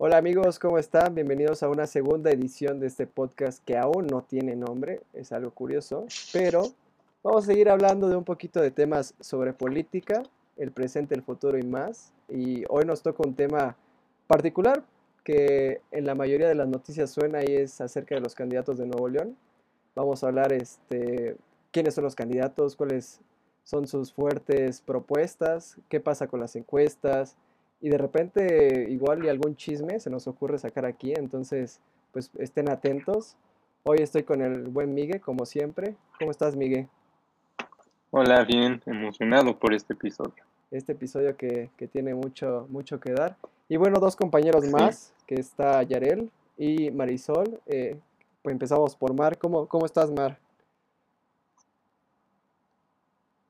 Hola amigos, ¿cómo están? Bienvenidos a una segunda edición de este podcast que aún no tiene nombre, es algo curioso, pero vamos a seguir hablando de un poquito de temas sobre política, el presente, el futuro y más. Y hoy nos toca un tema particular que en la mayoría de las noticias suena y es acerca de los candidatos de Nuevo León. Vamos a hablar este, quiénes son los candidatos, cuáles son sus fuertes propuestas, qué pasa con las encuestas y de repente igual y algún chisme se nos ocurre sacar aquí, entonces pues estén atentos. Hoy estoy con el buen Miguel, como siempre. ¿Cómo estás, Miguel? Hola, bien, emocionado por este episodio. Este episodio que, que tiene mucho, mucho que dar. Y bueno, dos compañeros más, que está Yarel y Marisol. Eh, pues empezamos por Mar. ¿Cómo, cómo estás, Mar?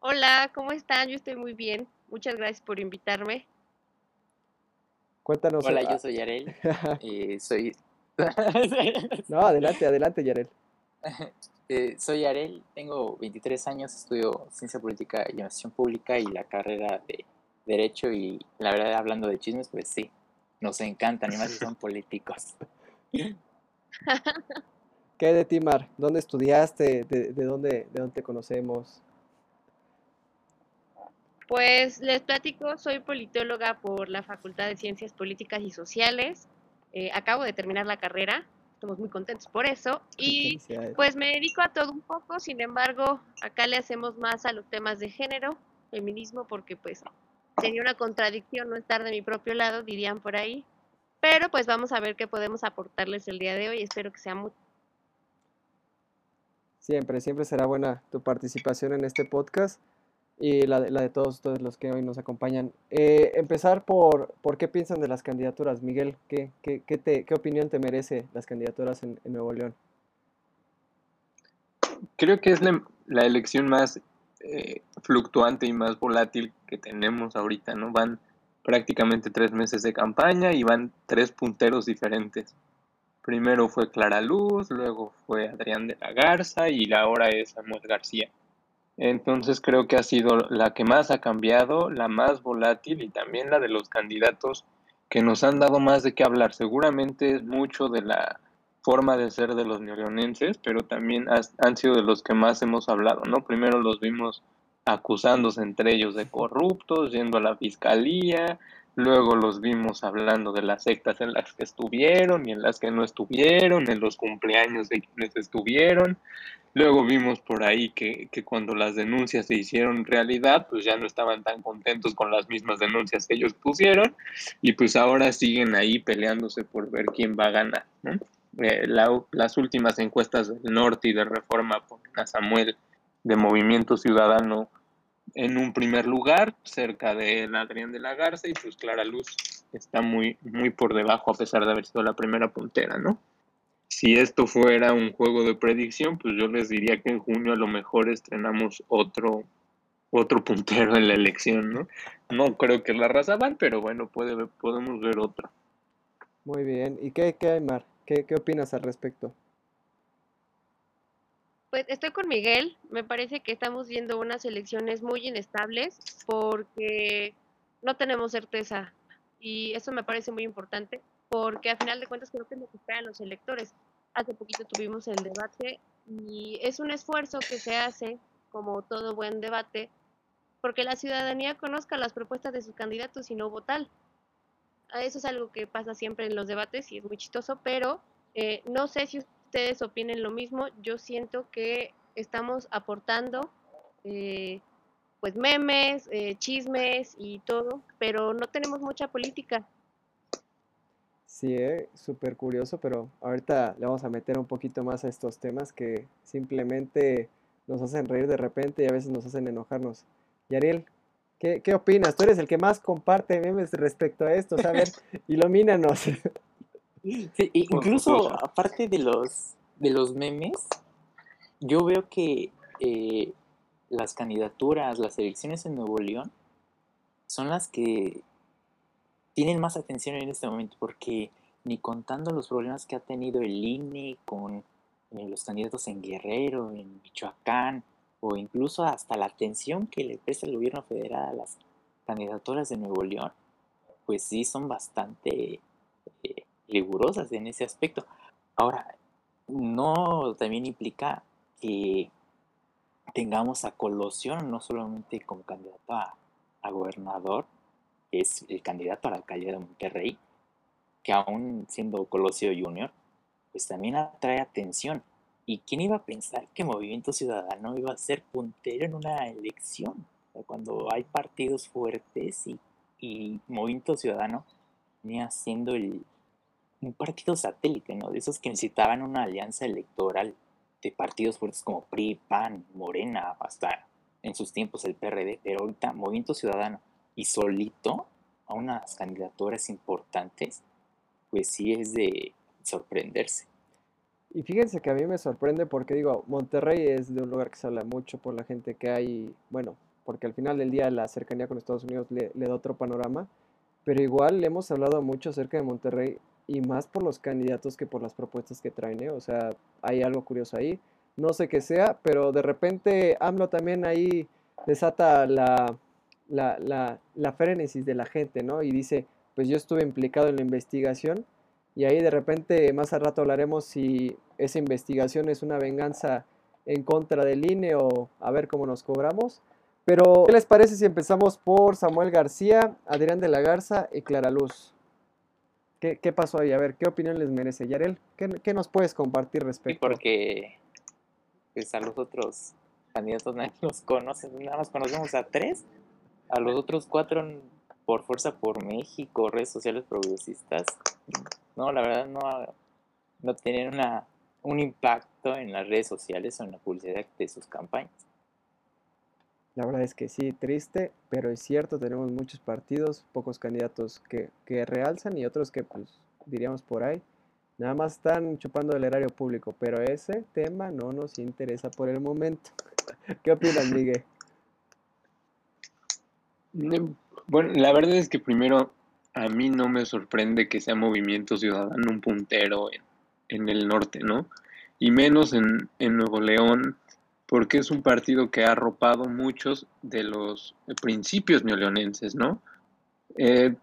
Hola, ¿cómo están? Yo estoy muy bien. Muchas gracias por invitarme. Cuéntanos. Hola, yo soy Yarel. eh, soy. no, adelante, adelante, Yarel. Eh, soy Yarel, tengo 23 años, estudio Ciencia Política y Administración Pública y la carrera de Derecho. Y la verdad, hablando de chismes, pues sí, nos encantan, y más si son políticos. ¿Qué de ti, Mar? ¿Dónde estudiaste? ¿De, de, dónde, ¿De dónde te conocemos? Pues les platico, soy politóloga por la Facultad de Ciencias Políticas y Sociales. Eh, acabo de terminar la carrera, estamos muy contentos por eso. Y pues me dedico a todo un poco, sin embargo, acá le hacemos más a los temas de género, feminismo, porque pues sería una contradicción no estar de mi propio lado, dirían por ahí. Pero pues vamos a ver qué podemos aportarles el día de hoy, espero que sea muy... Siempre, siempre será buena tu participación en este podcast y la de, la de todos, todos los que hoy nos acompañan. Eh, empezar por, por qué piensan de las candidaturas, Miguel, ¿qué, qué, qué, te, qué opinión te merece las candidaturas en, Nuevo León? Creo que es la, la elección más eh, fluctuante y más volátil que tenemos ahorita, ¿no? Van prácticamente tres meses de campaña y van tres punteros diferentes. Primero fue Clara Luz, luego fue Adrián de la Garza y ahora es Samuel García. Entonces creo que ha sido la que más ha cambiado, la más volátil y también la de los candidatos que nos han dado más de qué hablar. Seguramente es mucho de la forma de ser de los neoleonenses, pero también han sido de los que más hemos hablado, ¿no? Primero los vimos acusándose entre ellos de corruptos, yendo a la fiscalía, luego los vimos hablando de las sectas en las que estuvieron y en las que no estuvieron, en los cumpleaños de quienes estuvieron, Luego vimos por ahí que, que, cuando las denuncias se hicieron realidad, pues ya no estaban tan contentos con las mismas denuncias que ellos pusieron y pues ahora siguen ahí peleándose por ver quién va a ganar. ¿no? Eh, la, las últimas encuestas del norte y de reforma ponen a Samuel de Movimiento Ciudadano en un primer lugar, cerca de Adrián de la Garza y pues Clara Luz está muy, muy por debajo a pesar de haber sido la primera puntera, ¿no? Si esto fuera un juego de predicción, pues yo les diría que en junio a lo mejor estrenamos otro, otro puntero en la elección, ¿no? No creo que la raza van, pero bueno, puede, podemos ver otro. Muy bien. ¿Y qué, qué hay, Mar? ¿Qué, ¿Qué opinas al respecto? Pues estoy con Miguel. Me parece que estamos viendo unas elecciones muy inestables porque no tenemos certeza. Y eso me parece muy importante porque a final de cuentas creo que es lo que esperan los electores. Hace poquito tuvimos el debate y es un esfuerzo que se hace, como todo buen debate, porque la ciudadanía conozca las propuestas de sus candidatos y no votar. Eso es algo que pasa siempre en los debates y es muy chistoso, pero eh, no sé si ustedes opinen lo mismo. Yo siento que estamos aportando eh, pues memes, eh, chismes y todo, pero no tenemos mucha política. Sí, eh, súper curioso, pero ahorita le vamos a meter un poquito más a estos temas que simplemente nos hacen reír de repente y a veces nos hacen enojarnos. Y Ariel, ¿qué, qué opinas? Tú eres el que más comparte memes respecto a esto, ver, ilumínanos. Sí, incluso aparte de los, de los memes, yo veo que eh, las candidaturas, las elecciones en Nuevo León son las que tienen más atención en este momento porque ni contando los problemas que ha tenido el INE con eh, los candidatos en Guerrero, en Michoacán, o incluso hasta la atención que le presta el gobierno federal a las candidaturas de Nuevo León, pues sí son bastante eh, rigurosas en ese aspecto. Ahora, no también implica que tengamos a Colosión no solamente como candidato a, gobernador, es el candidato a la alcaldía de Monterrey, que aún siendo Colosio Junior, pues también atrae atención. ¿Y quién iba a pensar que Movimiento Ciudadano iba a ser puntero en una elección? cuando hay partidos fuertes y, y Movimiento Ciudadano venía siendo el, un partido satélite, ¿no? De esos que necesitaban una alianza electoral de partidos fuertes como PRI, PAN, Morena, hasta en sus tiempos el PRD, pero ahorita Movimiento Ciudadano y solito a unas candidaturas importantes, pues sí es de sorprenderse. Y fíjense que a mí me sorprende porque digo, Monterrey es de un lugar que se habla mucho por la gente que hay, bueno, porque al final del día la cercanía con Estados Unidos le, le da otro panorama, pero igual hemos hablado mucho acerca de Monterrey y más por los candidatos que por las propuestas que traen, ¿eh? O sea, hay algo curioso ahí. No sé qué sea, pero de repente AMLO también ahí desata la, la, la, la frenesis de la gente, ¿no? Y dice, pues yo estuve implicado en la investigación y ahí de repente más al rato hablaremos si esa investigación es una venganza en contra del INE o a ver cómo nos cobramos. Pero, ¿qué les parece si empezamos por Samuel García, Adrián de la Garza y Clara Luz? ¿Qué, pasó ahí? A ver, ¿qué opinión les merece? Yarel, ¿qué, nos puedes compartir respecto? Sí, porque pues, a los otros candidatos nadie los conoce, nada más conocemos a tres, a los otros cuatro por Fuerza por México, redes sociales progresistas, no, la verdad no, no tienen una, un impacto en las redes sociales o en la publicidad de sus campañas. La verdad es que sí, triste, pero es cierto, tenemos muchos partidos, pocos candidatos que, realzan y otros que, pues, diríamos por ahí, nada más están chupando el erario público, pero ese tema no nos interesa por el momento. ¿Qué opinas, Miguel? Bueno, la verdad es que primero a mí no me sorprende que sea Movimiento Ciudadano un puntero en, el norte, ¿no? Y menos en, en Nuevo León, porque es un partido que ha arropado muchos de los principios neoleonenses, ¿no? Eh,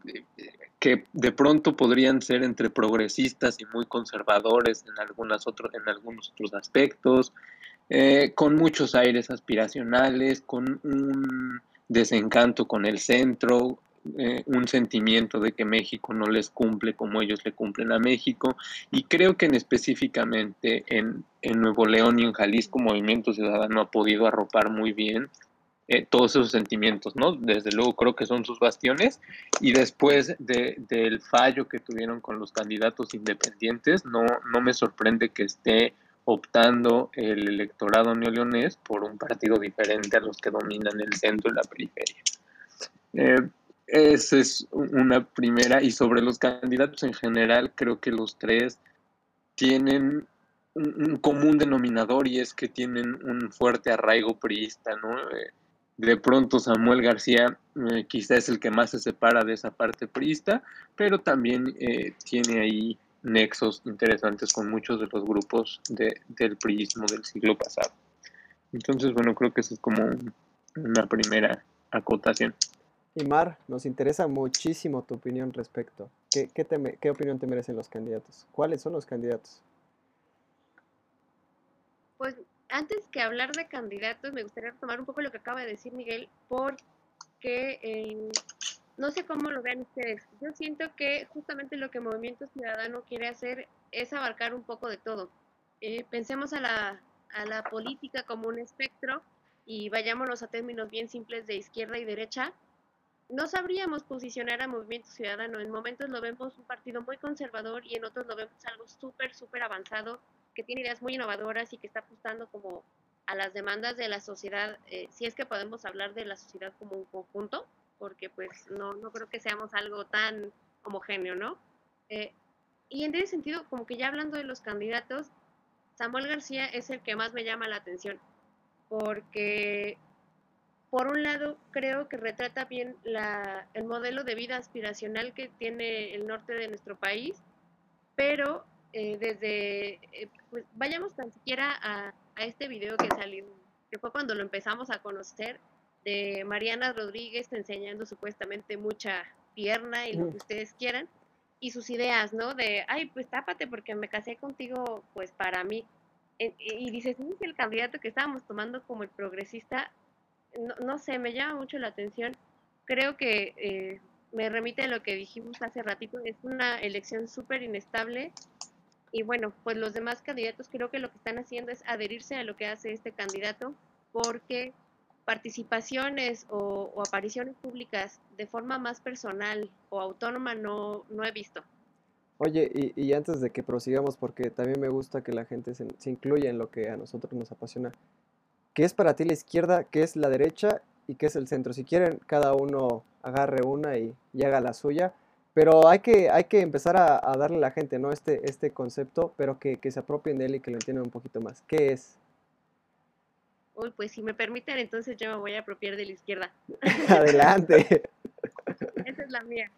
que de pronto podrían ser entre progresistas y muy conservadores en, algunas en algunos otros aspectos, eh, con muchos aires aspiracionales, con un desencanto con el centro, eh, un sentimiento de que México no les cumple como ellos le cumplen a México y creo que en específicamente en, Nuevo León y en Jalisco Movimiento Ciudadano ha podido arropar muy bien eh, todos esos sentimientos, ¿no? Desde luego creo que son sus bastiones y después del fallo que tuvieron con los candidatos independientes, no, no me sorprende que esté optando el electorado neoleonés por un partido diferente a los que dominan el centro y la periferia. Eh, esa es una primera. Y sobre los candidatos en general, creo que los tres tienen un, común denominador y es que tienen un fuerte arraigo priista, ¿no? Eh, de pronto Samuel García eh, quizá es el que más se separa de esa parte priista, pero también eh, tiene ahí nexos interesantes con muchos de los grupos del priismo del siglo pasado. Entonces, bueno, creo que esa es como una primera acotación. Y Mar, nos interesa muchísimo tu opinión respecto. ¿Qué, qué, opinión te merecen los candidatos? ¿Cuáles son los candidatos? Pues antes que hablar de candidatos, me gustaría tomar un poco lo que acaba de decir Miguel, porque eh, no sé cómo lo vean ustedes. Yo siento que justamente lo que Movimiento Ciudadano quiere hacer es abarcar un poco de todo. Eh, pensemos a la, a la política como un espectro y vayámonos a términos bien simples de izquierda y derecha no sabríamos posicionar a Movimiento Ciudadano. En momentos lo vemos un partido muy conservador y en otros lo vemos algo súper, súper avanzado, que tiene ideas muy innovadoras y que está apostando como a las demandas de la sociedad, eh, si es que podemos hablar de la sociedad como un conjunto, porque pues no, no creo que seamos algo tan homogéneo, ¿no? Eh, y en ese sentido, como que ya hablando de los candidatos, Samuel García es el que más me llama la atención, porque por un lado, creo que retrata bien la, el modelo de vida aspiracional que tiene el norte de nuestro país, pero eh, desde, eh, pues vayamos tan siquiera a, este video que salió, que fue cuando lo empezamos a conocer, de Mariana Rodríguez enseñando supuestamente mucha pierna y lo que ustedes quieran. y sus ideas, ¿no? De, ay, pues tápate porque me casé contigo, pues para mí. Y dices, es el candidato que estábamos tomando como el progresista, no, no sé, me llama mucho la atención. Creo que eh, me remite a lo que dijimos hace ratito, es una elección súper inestable. Y bueno, pues los demás candidatos creo que lo que están haciendo es adherirse a lo que hace este candidato, porque participaciones o, apariciones públicas de forma más personal o autónoma no, no he visto. Oye, y, y, antes de que prosigamos, porque también me gusta que la gente se, incluya en lo que a nosotros nos apasiona, ¿qué es para ti la izquierda, qué es la derecha y qué es el centro? Si quieren, cada uno agarre una y, haga la suya, pero hay que, hay que empezar a, darle a la gente ¿no? este, este concepto, pero que, que se apropien de él y que lo entiendan un poquito más. ¿Qué es? Uy, pues si me permiten, entonces yo me voy a apropiar de la izquierda. Adelante. Esa es la mía.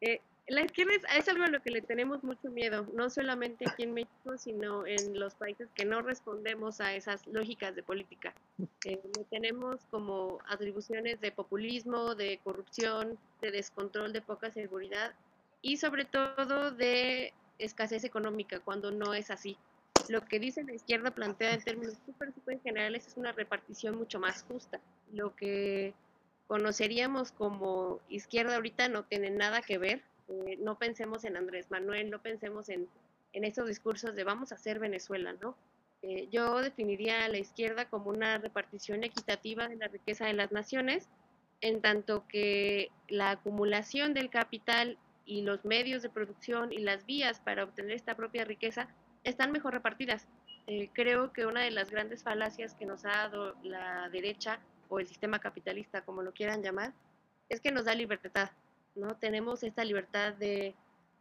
Eh, la izquierda es, algo a lo que le tenemos mucho miedo, no solamente aquí en México, sino en los países que no respondemos a esas lógicas de política. Eh, tenemos como atribuciones de populismo, de corrupción, de descontrol, de poca seguridad y sobre todo de escasez económica, cuando no es así lo que dice la izquierda plantea en términos súper, súper generales es una repartición mucho más justa. Lo que conoceríamos como izquierda ahorita no tiene nada que ver. Eh, no pensemos en Andrés Manuel, no pensemos en, en esos discursos de vamos a hacer Venezuela, ¿no? Eh, yo definiría a la izquierda como una repartición equitativa de la riqueza de las naciones, en tanto que la acumulación del capital y los medios de producción y las vías para obtener esta propia riqueza están mejor repartidas. Eh, creo que una de las grandes falacias que nos ha dado la derecha o el sistema capitalista, como lo quieran llamar, es que nos da libertad, ¿no? Tenemos esta libertad de,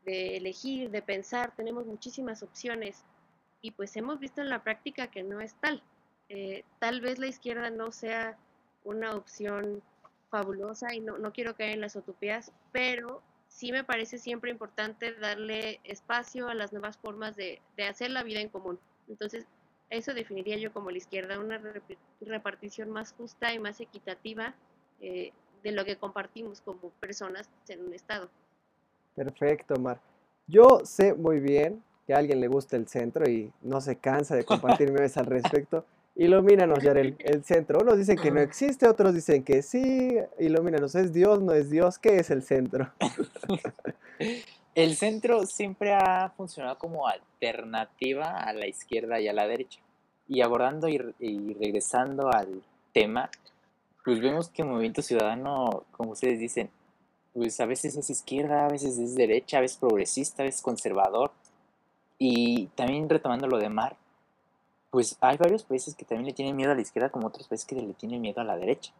elegir, de pensar, tenemos muchísimas opciones y pues hemos visto en la práctica que no es tal. Eh, tal vez la izquierda no sea una opción fabulosa y no, no quiero caer en las utopías, pero sí me parece siempre importante darle espacio a las nuevas formas de, hacer la vida en común. Entonces, eso definiría yo como la izquierda, una repartición más justa y más equitativa eh, de lo que compartimos como personas en un Estado. Perfecto, Mar. Yo sé muy bien que a alguien le gusta el centro y no se cansa de compartir memes al respecto. Ilumínanos, Yarel, el centro. Unos dicen que no existe, otros dicen que sí. Ilumínanos, ¿es Dios, no es Dios? ¿Qué es el centro? el centro siempre ha funcionado como alternativa a la izquierda y a la derecha. Y abordando y, regresando al tema, pues vemos que el movimiento ciudadano, como ustedes dicen, pues a veces es izquierda, a veces es derecha, a veces progresista, a veces conservador. Y también retomando lo de Mar, pues hay varios países que también le tienen miedo a la izquierda, como otros países que le tienen miedo a la derecha.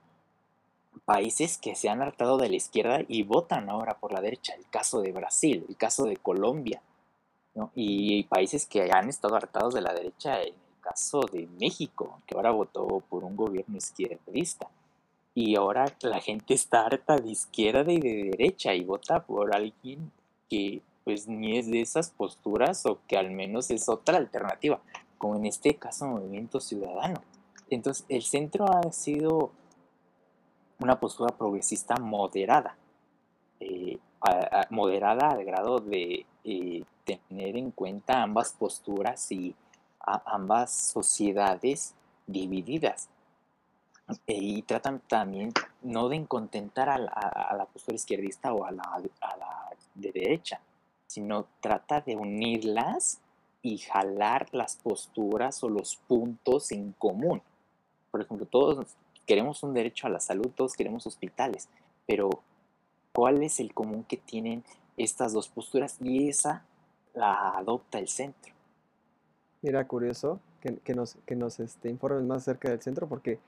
Países que se han hartado de la izquierda y votan ahora por la derecha. El caso de Brasil, el caso de Colombia. Y países que han estado hartados de la derecha, en el caso de México, que ahora votó por un gobierno izquierdista. Y ahora la gente está harta de izquierda y de derecha y vota por alguien que pues ni es de esas posturas o que al menos es otra alternativa como en este caso Movimiento Ciudadano. Entonces, el centro ha sido una postura progresista moderada, eh, moderada al grado de eh, tener en cuenta ambas posturas y ambas sociedades divididas. Eh, y tratan también no de contentar a la, postura izquierdista o a la, a la de derecha, sino trata de unirlas y jalar las posturas o los puntos en común. Por ejemplo, todos queremos un derecho a la salud, todos queremos hospitales, pero ¿cuál es el común que tienen estas dos posturas? Y esa la adopta el centro. Mira, curioso que, nos, que nos este, informen más acerca del centro, porque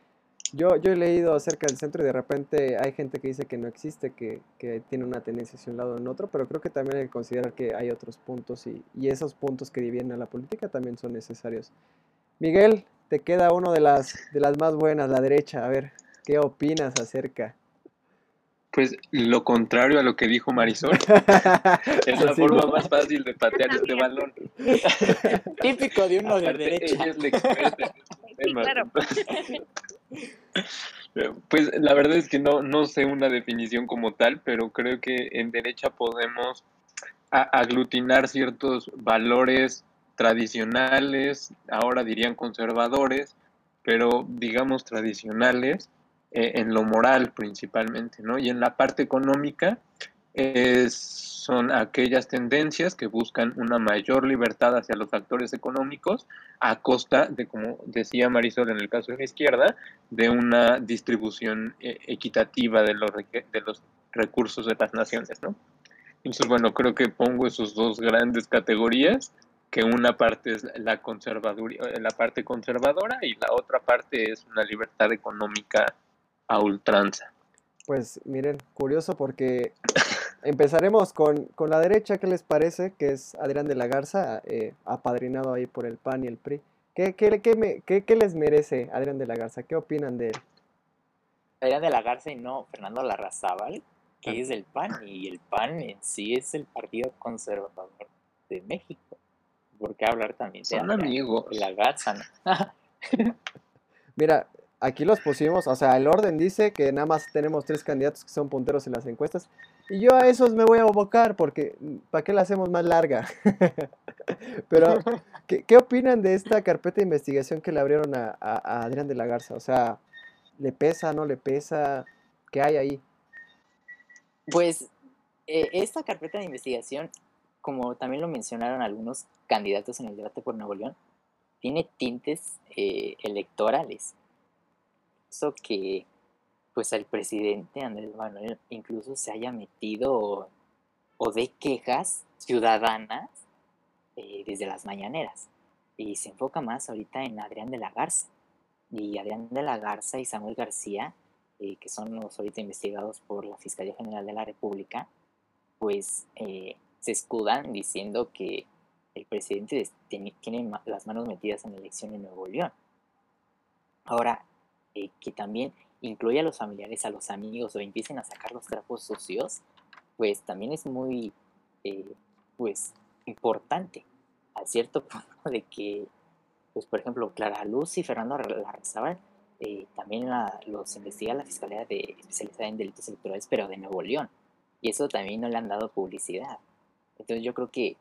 yo, yo he leído acerca del centro y de repente hay gente que dice que no existe, que, tiene una tendencia hacia un lado o en otro, pero creo que también hay que considerar que hay otros puntos y, esos puntos que dividen a la política también son necesarios. Miguel, te queda uno de las, de las más buenas, la derecha. A ver, ¿qué opinas acerca? Pues lo contrario a lo que dijo Marisol. es la forma más fácil de patear este balón. Típico de uno de derecha. Ella es la experta. claro. Pues la verdad es que no, no sé una definición como tal, pero creo que en derecha podemos aglutinar ciertos valores tradicionales, ahora dirían conservadores, pero digamos tradicionales, eh, en lo moral principalmente, ¿no? Y en la parte económica son aquellas tendencias que buscan una mayor libertad hacia los actores económicos a costa de, como decía Marisol en el caso de la izquierda, de una distribución eh, equitativa de los, de los recursos de las naciones, ¿no? Entonces, bueno, creo que pongo esos dos grandes categorías, que una parte es la, eh, la parte conservadora y la otra parte es una libertad económica a ultranza. Pues miren, curioso porque empezaremos con, la derecha, ¿qué les parece? Que es Adrián de la Garza, eh, apadrinado ahí por el PAN y el PRI. ¿Qué, qué, qué, qué, les merece Adrián de la Garza? ¿Qué opinan de él? Adrián de la Garza y no Fernando Larrazábal que es el PAN y el PAN en sí es el Partido Conservador de México. ¿Por qué hablar también de Son amigos. La Garza, Mira, aquí los pusimos, o sea, el orden dice que nada más tenemos tres candidatos que son punteros en las encuestas. Y yo a esos me voy a abocar porque mm, ¿para qué la hacemos más larga? Pero, ¿qué, opinan de esta carpeta de investigación que le abrieron a, Adrián de la Garza? O sea, ¿le pesa, no le pesa? ¿Qué hay ahí? Pues eh, esta carpeta de investigación, como también lo mencionaron algunos candidatos en el debate por Nuevo León, tiene tintes eh, electorales. Eso que pues el presidente Andrés Manuel incluso se haya metido o, de quejas ciudadanas eh, desde las mañaneras. Y se enfoca más ahorita en Adrián de la Garza. Y Adrián de la Garza y Samuel García eh, que son los ahorita investigados por la Fiscalía General de la República, pues eh, se escudan diciendo que el presidente tiene las manos metidas en la elección en Nuevo León. Ahora, eh, que también incluye a los familiares, a los amigos o empiecen a sacar los trapos sucios, pues también es muy, pues, importante, al cierto punto de que, pues, por ejemplo, Clara Luz y Fernando Larrazábal eh, también los investiga la Fiscalía de, especializada en delitos electorales, pero de Nuevo León. Y eso también no le han dado publicidad. Entonces yo creo que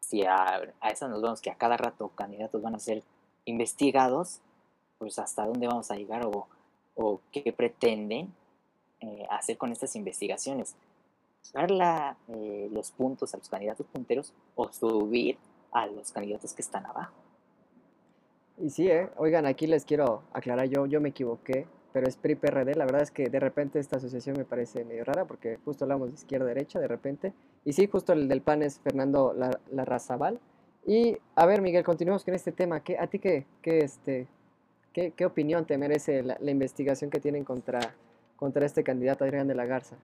si a, eso nos vamos, que a cada rato candidatos van a ser investigados, pues hasta dónde vamos a llegar o, o qué pretenden eh, hacer con estas investigaciones. Dar eh, los puntos a los candidatos punteros o subir a los candidatos que están abajo. Y sí, ¿eh? Oigan, aquí les quiero aclarar, yo, yo me equivoqué, pero es PRI-PRD. La verdad es que de repente esta asociación me parece medio rara porque justo hablamos de izquierda-derecha de repente. Y sí, justo el del PAN es Fernando Larrazabal. Y a ver, Miguel, continuamos con este tema. ¿Qué, ¿A ti qué, qué, este, qué, qué opinión te merece la, la, investigación que tienen contra, contra este candidato Adrián de la Garza?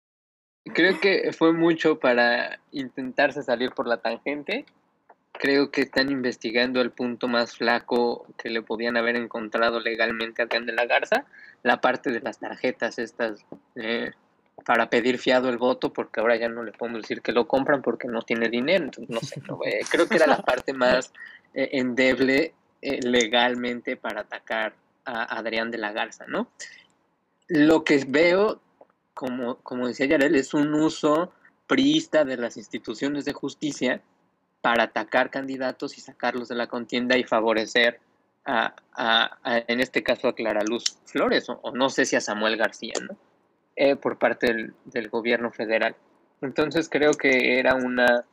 Creo que fue mucho para intentarse salir por la tangente creo que están investigando el punto más flaco que le podían haber encontrado legalmente a Adrián de la Garza, la parte de las tarjetas estas eh, para pedir fiado el voto, porque ahora ya no le podemos decir que lo compran porque no tiene dinero, entonces no sé, eh, creo que era la parte más eh, endeble legalmente para atacar a Adrián de la Garza, ¿no? Lo que veo, como, como decía Yarel, es un uso priista de las instituciones de justicia para atacar candidatos y sacarlos de la contienda y favorecer en este caso a Clara Luz Flores o, no sé si a Samuel García, ¿no? Eh, por parte del, del, gobierno federal. Entonces creo que era una,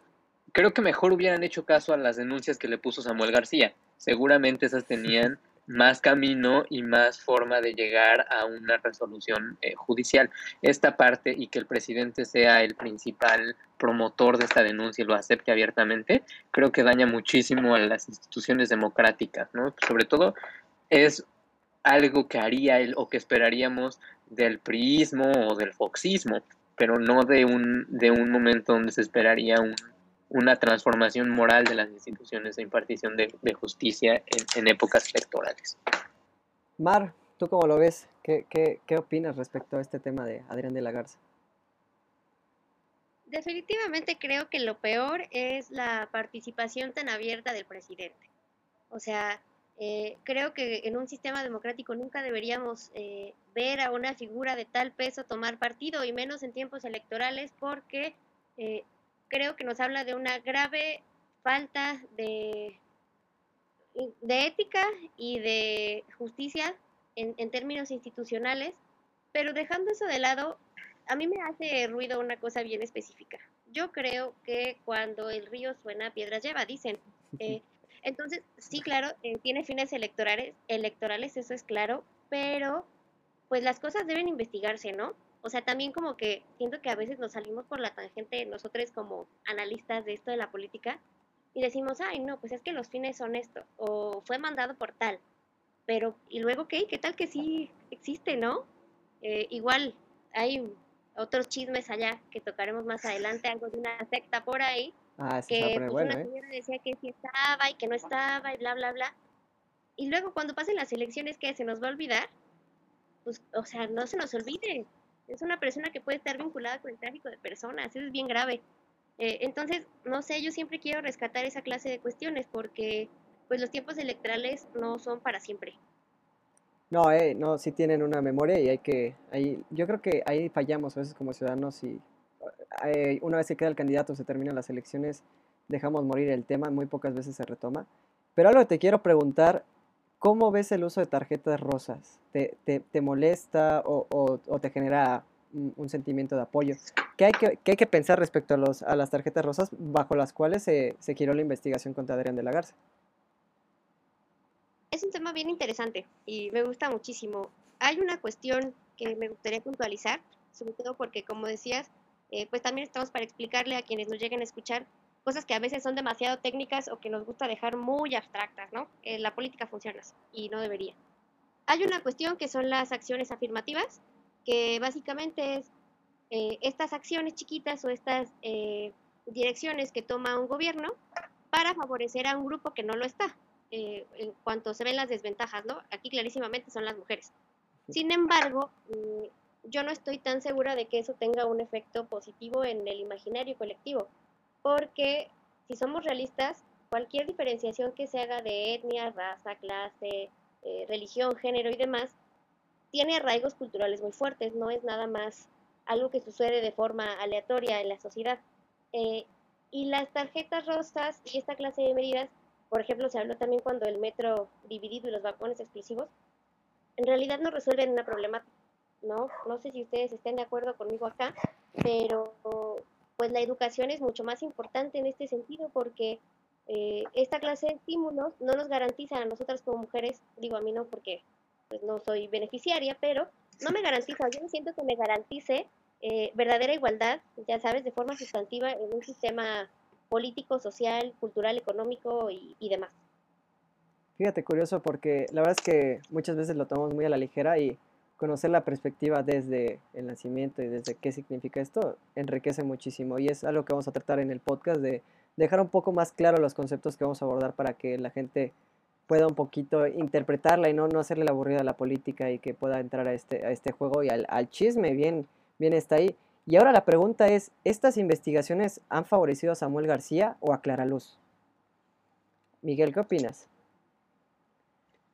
creo que mejor hubieran hecho caso a las denuncias que le puso Samuel García. Seguramente esas tenían más camino y más forma de llegar a una resolución eh, judicial. Esta parte y que el presidente sea el principal promotor de esta denuncia y lo acepte abiertamente, creo que daña muchísimo a las instituciones democráticas, ¿no? Sobre todo es algo que haría él o que esperaríamos del priismo o del foxismo, pero no de un, de un momento donde se esperaría un, una transformación moral de las instituciones de impartición de, justicia en, épocas electorales. Mar, ¿tú cómo lo ves? ¿Qué, ¿Qué, opinas respecto a este tema de Adrián de la Garza? Definitivamente creo que lo peor es la participación tan abierta del presidente. O sea, eh, creo que en un sistema democrático nunca deberíamos eh, ver a una figura de tal peso tomar partido y menos en tiempos electorales porque eh, creo que nos habla de una grave falta de, de ética y de justicia en, en términos institucionales, pero dejando eso de lado, a mí me hace ruido una cosa bien específica. Yo creo que cuando el río suena, piedras lleva, dicen. Eh, entonces, sí, claro, eh, tiene fines electorales, electorales, eso es claro, pero pues las cosas deben investigarse, ¿no? O sea, también como que siento que a veces nos salimos por la tangente nosotros como analistas de esto de la política y decimos, ay, no, pues es que los fines son esto, o fue mandado por tal, pero, ¿y luego qué? ¿Qué tal que sí existe, no? Eh, igual hay otros chismes allá que tocaremos más adelante, algo de una secta por ahí, Ah, que pues, bueno, una ¿eh? señora decía que sí estaba y que no estaba y bla, bla, bla. Y luego cuando pasen las elecciones, ¿qué? ¿Se nos va a olvidar? Pues, o sea, no se nos olvide. Es una persona que puede estar vinculada con el tráfico de personas, eso es bien grave. Eh, entonces, no sé, yo siempre quiero rescatar esa clase de cuestiones porque pues los tiempos electorales no son para siempre. No, eh, no, sí tienen una memoria y hay que, ahí, yo creo que ahí fallamos a veces como ciudadanos y eh, una vez que queda el candidato, se terminan las elecciones, dejamos morir el tema, muy pocas veces se retoma. Pero algo que te quiero preguntar, ¿cómo ves el uso de tarjetas rosas? ¿Te, te, te molesta o, o- o te genera un, sentimiento de apoyo? ¿Qué hay que, qué hay que pensar respecto a, los, a las tarjetas rosas bajo las cuales se, se giró la investigación contra Adrián de la Garza? Es un tema bien interesante y me gusta muchísimo. Hay una cuestión que me gustaría puntualizar, sobre todo porque, como decías, eh, pues también estamos para explicarle a quienes nos lleguen a escuchar cosas que a veces son demasiado técnicas o que nos gusta dejar muy abstractas, ¿no? Eh, la política funciona así y no debería. Hay una cuestión que son las acciones afirmativas, que básicamente es eh, estas acciones chiquitas o estas eh, direcciones que toma un gobierno para favorecer a un grupo que no lo está eh, en cuanto se ven las desventajas, ¿no? Aquí clarísimamente son las mujeres. Sin embargo, mm, yo no estoy tan segura de que eso tenga un efecto positivo en el imaginario colectivo, porque si somos realistas, cualquier diferenciación que se haga de etnia, raza, clase, eh, religión, género y demás, tiene arraigos culturales muy fuertes, no es nada más algo que sucede de forma aleatoria en la sociedad. Eh, y las tarjetas rosas y esta clase de medidas por ejemplo, se habló también cuando el metro dividido y los vagones exclusivos, en realidad no resuelven una problemática, ¿no? No sé si ustedes estén de acuerdo conmigo acá, pero pues la educación es mucho más importante en este sentido porque eh, esta clase de estímulos no nos garantizan a nosotras como mujeres, digo a mí no porque pues no soy beneficiaria, pero no me garantiza, yo no siento que me garantice eh, verdadera igualdad, ya sabes, de forma sustantiva en un sistema político, social, cultural, económico y, y, demás. Fíjate, curioso, porque la verdad es que muchas veces lo tomamos muy a la ligera y conocer la perspectiva desde el nacimiento y desde qué significa esto enriquece muchísimo y es algo que vamos a tratar en el podcast de dejar un poco más claro los conceptos que vamos a abordar para que la gente pueda un poquito interpretarla y no, no hacerle la aburrida a la política y que pueda entrar a este, a este juego y al, chisme, bien, bien está ahí. Y ahora la pregunta es, ¿estas investigaciones han favorecido a Samuel García o a Clara Luz? Miguel, ¿qué opinas?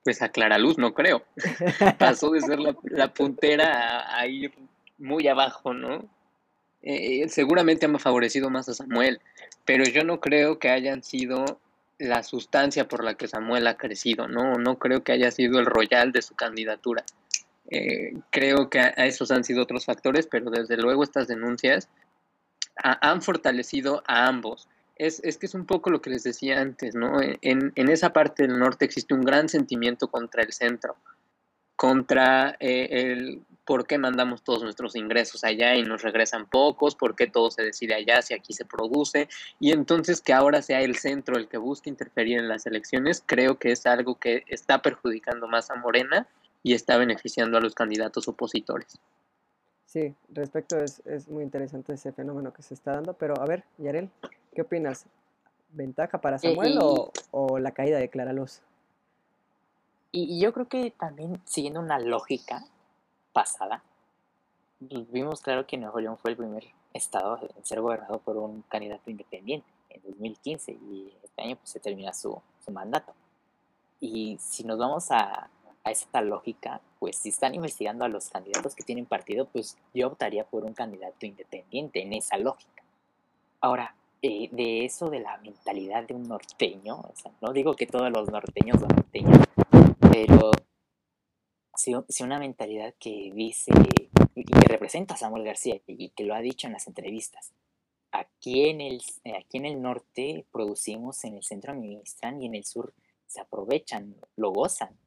Pues a Clara Luz no creo. Pasó de ser la, la puntera a, a, ir muy abajo, ¿no? Eh, seguramente han favorecido más a Samuel, pero yo no creo que hayan sido la sustancia por la que Samuel ha crecido, ¿no? No creo que haya sido el royal de su candidatura. Eh, creo que a, a esos han sido otros factores, pero desde luego estas denuncias a, han fortalecido a ambos. Es, es, que es un poco lo que les decía antes, ¿no? En, en, esa parte del norte existe un gran sentimiento contra el centro, contra eh, el por qué mandamos todos nuestros ingresos allá y nos regresan pocos, por qué todo se decide allá si aquí se produce, y entonces que ahora sea el centro el que busque interferir en las elecciones, creo que es algo que está perjudicando más a Morena y está beneficiando a los candidatos opositores. Sí, respecto es, es muy interesante ese fenómeno que se está dando, pero a ver, Yarel, ¿qué opinas? ¿Ventaja para Samuel Eh, y- o, o la caída de Clara Luz? Y, y yo creo que también siguiendo una lógica pasada, pues, vimos claro que Nuevo León fue el primer estado en ser gobernado por un candidato independiente en 2015 y este año pues, se termina su, su mandato. Y si nos vamos a, a esa lógica, pues si están investigando a los candidatos que tienen partido, pues yo optaría por un candidato independiente en esa lógica. Ahora, eh, de eso de la mentalidad de un norteño, o sea, no digo que todos los norteños son norteños, pero si, una mentalidad que dice y que representa a Samuel García y que lo ha dicho en las entrevistas. Aquí en el, aquí en el norte producimos, en el centro administran y en el sur se aprovechan, lo gozan.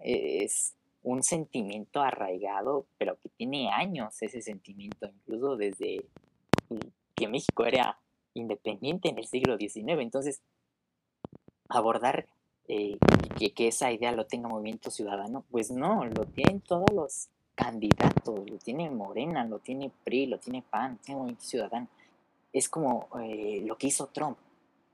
E, es un sentimiento arraigado, pero que tiene años ese sentimiento, incluso desde que México era independiente en el siglo XIX. Entonces, abordar eh, que, que, esa idea lo tenga Movimiento Ciudadano, pues no, lo tienen todos los candidatos, lo tiene Morena, lo tiene PRI, lo tiene PAN, lo tiene Movimiento Ciudadano. Es como eh, lo que hizo Trump.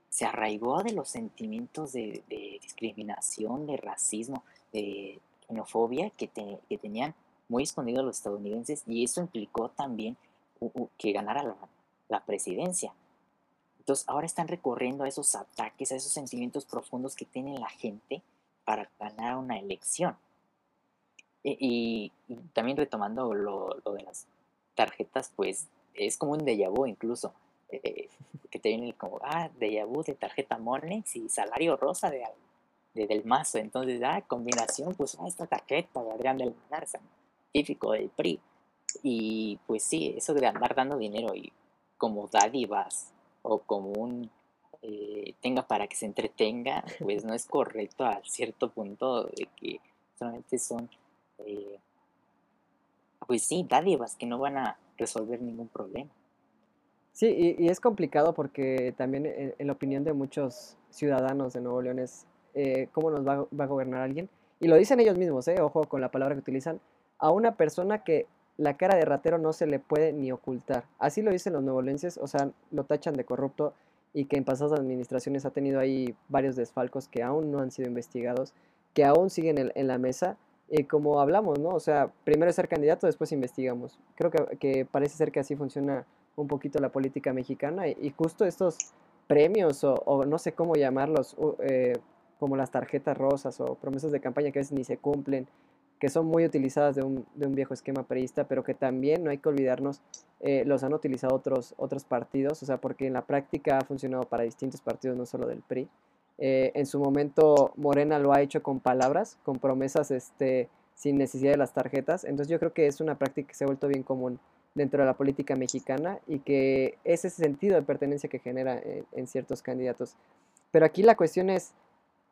Se arraigó de los sentimientos de, discriminación, de racismo, de xenofobia que, que tenían muy escondidos los estadounidenses y eso implicó también que ganara la, presidencia. Entonces ahora están recorriendo a esos ataques, a esos sentimientos profundos que tiene la gente para ganar una elección. Y, también retomando lo, de las tarjetas, pues es como un déjà vu incluso, eh, que te viene como, ah, déjà vu de tarjeta Monex y salario rosa de, del mazo. Entonces, ah, combinación, pues ah, esta tarjeta de Adrián del Garza, típico del PRI. Y pues sí, eso de andar dando dinero y como dádivas o como un eh, tenga para que se entretenga, pues no es correcto a cierto punto de que solamente son, eh, pues sí, dádivas que no van a resolver ningún problema. Sí, y, es complicado porque también en, la opinión de muchos ciudadanos de Nuevo León es eh, cómo nos va, a gobernar alguien. Y lo dicen ellos mismos, eh, ojo con la palabra que utilizan, a una persona que la cara de ratero no se le puede ni ocultar. Así lo dicen los nuevolenses, o sea, lo tachan de corrupto y que en pasadas administraciones ha tenido ahí varios desfalcos que aún no han sido investigados, que aún siguen en, la mesa. Como hablamos, ¿no? O sea, primero es ser candidato, después investigamos. Creo que, parece ser que así funciona un poquito la política mexicana y, justo estos premios o, no sé cómo llamarlos, eh, como las tarjetas rosas o promesas de campaña que a veces ni se cumplen, que son muy utilizadas de un, de un viejo esquema perista, pero que también no hay que olvidarnos, eh, los han utilizado otros, otros partidos, o sea, porque en la práctica ha funcionado para distintos partidos, no solo del PRI. Eh, en su momento Morena lo ha hecho con palabras, con promesas este, sin necesidad de las tarjetas, entonces yo creo que es una práctica que se ha vuelto bien común dentro de la política mexicana y que es ese sentido de pertenencia que genera en, en ciertos candidatos. Pero aquí la cuestión es,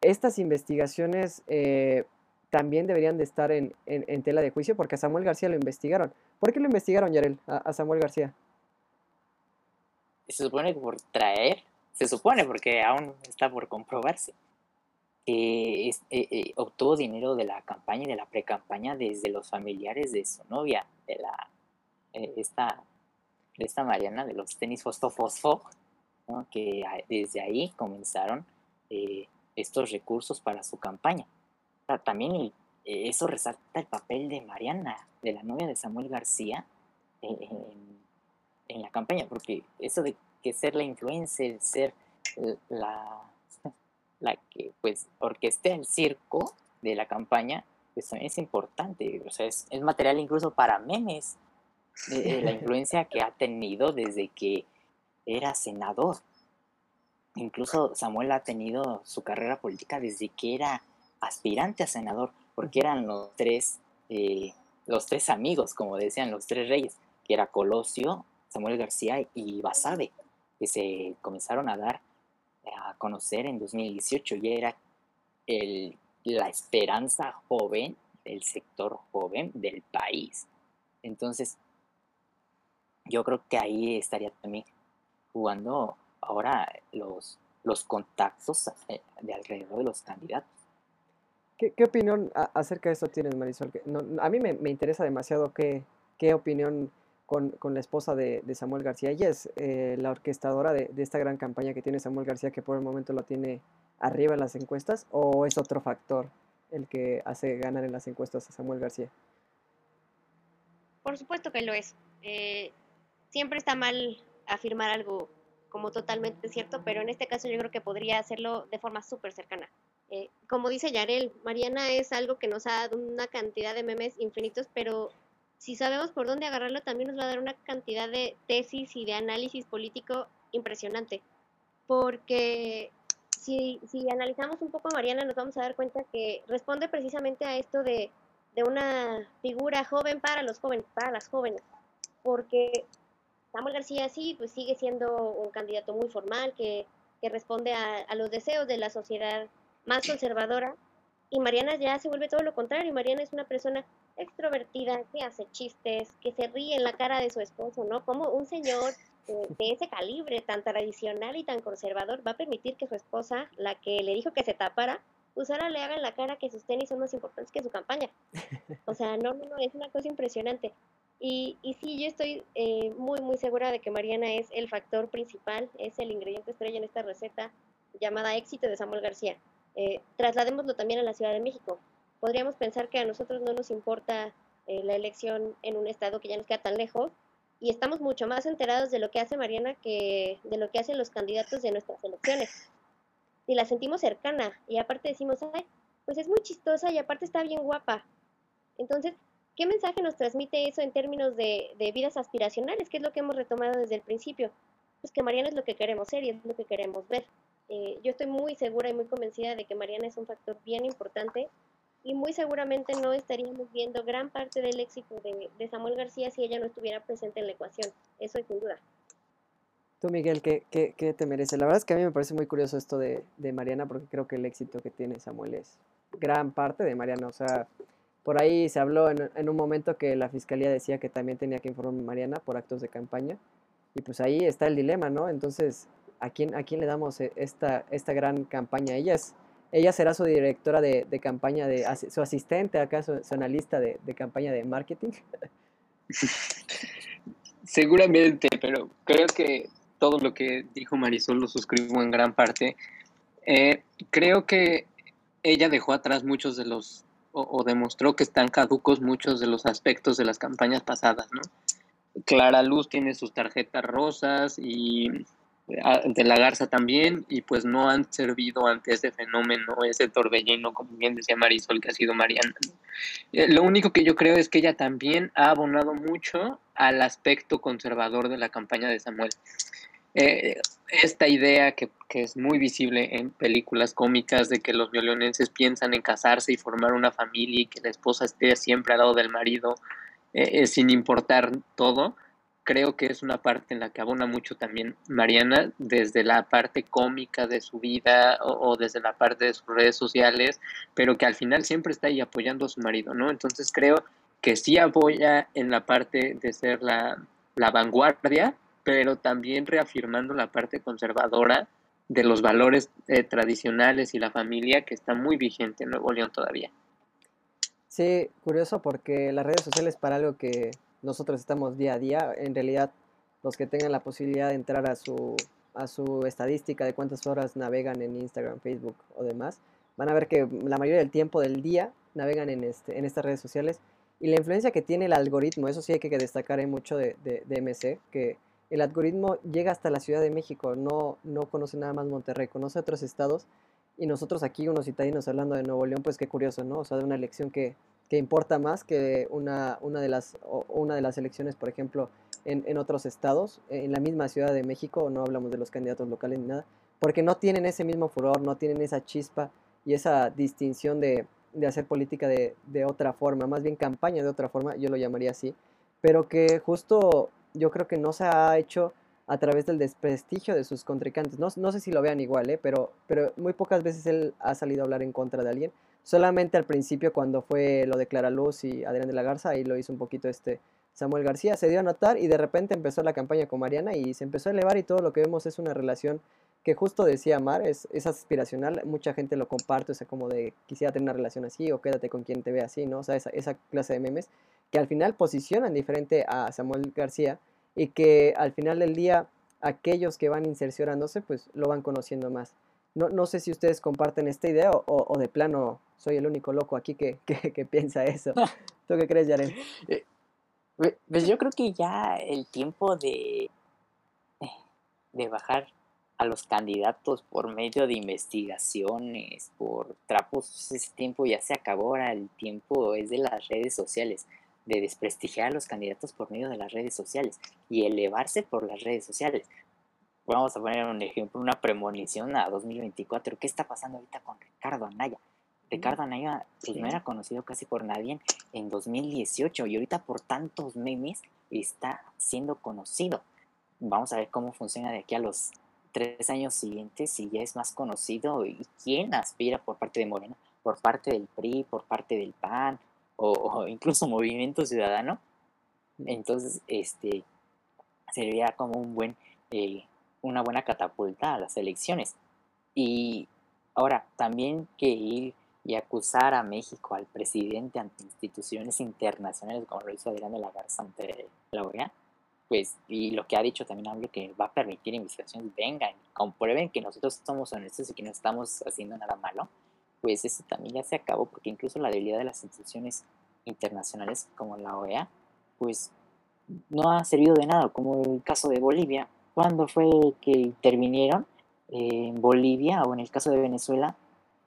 estas investigaciones eh, también deberían de estar en, tela de juicio porque a Samuel García lo investigaron. ¿Por qué lo investigaron, Yarel, a, Samuel García? Se supone que por traer, se supone porque aún está por comprobarse, que eh, eh, obtuvo dinero de la campaña y de la pre-campaña desde los familiares de su novia, de la esta, de esta Mariana de los tenis Fosfo que desde ahí comenzaron estos recursos para su campaña. También eh, eso resalta el papel de Mariana, de la novia de Samuel García, en, la campaña, porque eso de que ser la influencer, ser la, la que pues orquestea el circo de la campaña, pues también es importante, o sea, es, material incluso para memes, la influencia que ha tenido desde que era senador. Incluso Samuel ha tenido su carrera política desde que era aspirante a senador, porque eran los tres, eh, los tres amigos, como decían los tres reyes, que era Colosio, Samuel García y Basabe, que se comenzaron a dar a conocer en 2018 y era el, la esperanza joven del sector joven del país. Entonces, yo creo que ahí estaría también jugando ahora los, los contactos eh, de alrededor de los candidatos. ¿Qué, opinión acerca de esto tienes, Marisol? a mí me, interesa demasiado qué, qué opinión con, la esposa de, Samuel García. Ella es eh, la orquestadora de, esta gran campaña que tiene Samuel García, que por el momento lo tiene arriba en las encuestas, o es otro factor el que hace ganar en las encuestas a Samuel García? Por supuesto que lo es. Eh, siempre está mal afirmar algo como totalmente cierto, pero en este caso yo creo que podría hacerlo de forma súper cercana. Eh, como dice Yarel, Mariana es algo que nos ha dado una cantidad de memes infinitos, pero si sabemos por dónde agarrarlo, también nos va a dar una cantidad de tesis y de análisis político impresionante, porque si, si analizamos un poco a Mariana nos vamos a dar cuenta que responde precisamente a esto de, de una figura joven para los jóvenes, para las jóvenes, porque Samuel García sí, pues sigue siendo un candidato muy formal que, que responde a, a, los deseos de la sociedad más conservadora y Mariana ya se vuelve todo lo contrario, Mariana es una persona extrovertida, que hace chistes, que se ríe en la cara de su esposo, ¿no? Como un señor de ese calibre tan tradicional y tan conservador va a permitir que su esposa, la que le dijo que se tapara, pues ahora le haga en la cara que sus tenis son más importantes que su campaña. O sea, no, no, no, es una cosa impresionante. Y, y sí, yo estoy eh, muy, muy segura de que Mariana es el factor principal, es el ingrediente estrella en esta receta llamada éxito de Samuel García. Eh, trasladémoslo también a la Ciudad de México. Podríamos pensar que a nosotros no nos importa eh, la elección en un estado que ya nos queda tan lejos, y estamos mucho más enterados de lo que hace Mariana que de lo que hacen los candidatos de nuestras elecciones. Y la sentimos cercana y aparte decimos, ay, pues es muy chistosa y aparte está bien guapa. Entonces, ¿qué mensaje nos transmite eso en términos de, de vidas aspiracionales? ¿Qué es lo que hemos retomado desde el principio? Pues que Mariana es lo que queremos ser y es lo que queremos ver. Eh, yo estoy muy segura y muy convencida de que Mariana es un factor bien importante y muy seguramente no estaríamos viendo gran parte del éxito de, Samuel García si ella no estuviera presente en la ecuación. Eso es sin duda. Tú, Miguel, ¿qué, qué, qué te merece? La verdad es que a mí me parece muy curioso esto de, de, Mariana porque creo que el éxito que tiene Samuel es gran parte de Mariana. O sea, por ahí se habló en, un momento que la fiscalía decía que también tenía que informar a Mariana por actos de campaña. Y pues ahí está el dilema, ¿no? Entonces, ¿a quién, a quién le damos eh, esta, esta gran campaña? Ella es ella será su directora de, de campaña, de su asistente, acaso su, analista de, de, campaña de marketing. Seguramente, pero creo que todo lo que dijo Marisol lo suscribo en gran parte. Eh, creo que ella dejó atrás muchos de los, o, demostró que están caducos muchos de los aspectos de las campañas pasadas, ¿no? Clara Luz tiene sus tarjetas rosas y de la Garza también, y pues no han servido ante ese fenómeno, ese torbellino, como bien decía Marisol, que ha sido Mariana. Eh, lo único que yo creo es que ella también ha abonado mucho al aspecto conservador de la campaña de Samuel. Eh, esta idea que, que, es muy visible en películas cómicas de que los violonenses piensan en casarse y formar una familia y que la esposa esté siempre al lado del marido eh, sin importar todo, creo que es una parte en la que abona mucho también Mariana, desde la parte cómica de su vida o, o, desde la parte de sus redes sociales, pero que al final siempre está ahí apoyando a su marido, ¿no? Entonces creo que sí apoya en la parte de ser la, la vanguardia, pero también reafirmando la parte conservadora de los valores eh, tradicionales y la familia que está muy vigente en Nuevo León todavía. Sí, curioso porque las redes sociales para algo que nosotros estamos día a día. En realidad, los que tengan la posibilidad de entrar a su, a su estadística de cuántas horas navegan en Instagram, Facebook o demás, van a ver que la mayoría del tiempo del día navegan en, este, estas redes sociales. Y la influencia que tiene el algoritmo, eso sí hay que destacar mucho de, de, de, MC, que el algoritmo llega hasta la Ciudad de México, no, no conoce nada más Monterrey, conoce otros estados. Y nosotros aquí, unos citadinos hablando de Nuevo León, pues qué curioso, ¿no? O sea, de una elección que, que importa más que una, una, de, las, una de las elecciones, por ejemplo, en, en, otros estados, en la misma Ciudad de México, no hablamos de los candidatos locales ni nada, porque no tienen ese mismo furor, no tienen esa chispa y esa distinción de, de hacer política de, de, otra forma, más bien campaña de otra forma, yo lo llamaría así, pero que justo yo creo que no se ha hecho a través del desprestigio de sus contrincantes. No, no sé si lo vean igual, ¿eh? pero, pero muy pocas veces él ha salido a hablar en contra de alguien Solamente al principio cuando fue lo de Clara Luz y Adrián de la Garza, ahí lo hizo un poquito este Samuel García, se dio a notar y de repente empezó la campaña con Mariana y se empezó a elevar y todo lo que vemos es una relación que justo decía Mar, es, es aspiracional, mucha gente lo comparte, o sea, como de quisiera tener una relación así o quédate con quien te ve así, ¿no? O sea, esa, esa clase de memes que al final posicionan diferente a Samuel García y que al final del día aquellos que van insercionándose pues lo van conociendo más. No, no sé si ustedes comparten esta idea o, o, de plano soy el único loco aquí que, que, que piensa eso. ¿Tú qué crees, Yaren? Eh, pues yo creo que ya el tiempo de, de bajar a los candidatos por medio de investigaciones, por trapos, ese tiempo ya se acabó, ahora el tiempo es de las redes sociales, de desprestigiar a los candidatos por medio de las redes sociales y elevarse por las redes sociales vamos a poner un ejemplo, una premonición a 2024. ¿Qué está pasando ahorita con Ricardo Anaya? Ricardo Anaya pues, no era conocido casi por nadie en 2018 y ahorita por tantos memes está siendo conocido. Vamos a ver cómo funciona de aquí a los tres años siguientes, si ya es más conocido y quién aspira por parte de Morena, por parte del PRI, por parte del PAN o, incluso Movimiento Ciudadano. Entonces, este sería como un buen, eh, una buena catapulta a las elecciones. Y ahora, también que ir y acusar a México, al presidente, ante instituciones internacionales, como lo hizo Adrián de la Garza ante la OEA, pues, y lo que ha dicho también hablo que va a permitir investigaciones, vengan, comprueben que nosotros somos honestos y que no estamos haciendo nada malo, pues eso también ya se acabó, porque incluso la debilidad de las instituciones internacionales como la OEA, pues no ha servido de nada, como el caso de Bolivia. cuando fue que intervinieron en Bolivia o en el caso de Venezuela?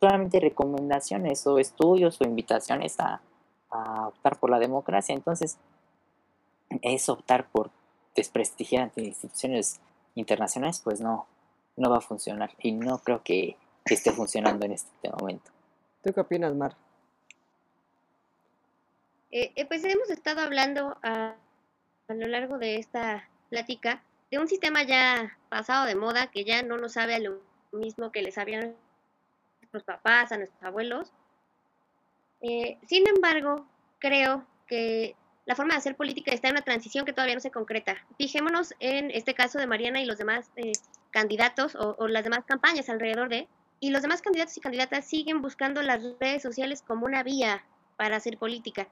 Solamente recomendaciones o estudios o invitaciones a, a optar por la democracia. Entonces, es optar por desprestigiar ante instituciones internacionales, pues no, no va a funcionar. Y no creo que esté funcionando en este momento. ¿Tú qué opinas, Mar? Eh, eh, pues hemos estado hablando a, a, lo largo de esta plática de un sistema ya pasado de moda que ya no nos sabe a lo mismo que les sabían nuestros papás, a nuestros abuelos. Eh, sin embargo, creo que la forma de hacer política está en una transición que todavía no se concreta. Fijémonos en este caso de Mariana y los demás eh, candidatos o, o, las demás campañas alrededor de, y los demás candidatos y candidatas siguen buscando las redes sociales como una vía para hacer política.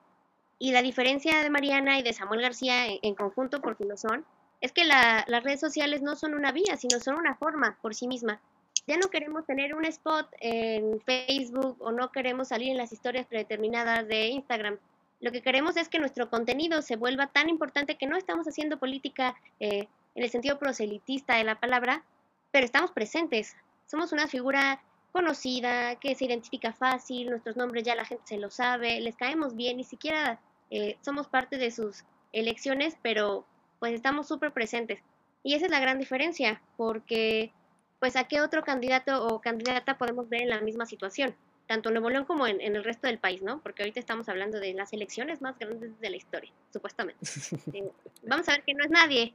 Y la diferencia de Mariana y de Samuel García en, en conjunto, porque lo son, es que la, las redes sociales no son una vía, sino son una forma por sí misma. Ya no queremos tener un spot en Facebook o no queremos salir en las historias predeterminadas de Instagram lo que queremos es que nuestro contenido se vuelva tan importante que no estamos haciendo política eh, en el sentido proselitista de la palabra, pero estamos presentes. Somos una figura conocida, que se identifica fácil, nuestros nombres ya la gente se lo sabe, les caemos bien, ni siquiera eh, somos parte de sus elecciones, pero pues estamos súper presentes. Y esa es la gran diferencia, porque pues a qué otro candidato o candidata podemos ver en la misma situación tanto en Nuevo León como en, en, el resto del país, ¿no? Porque ahorita estamos hablando de las elecciones más grandes de la historia, supuestamente. Eh, vamos a ver que no es nadie.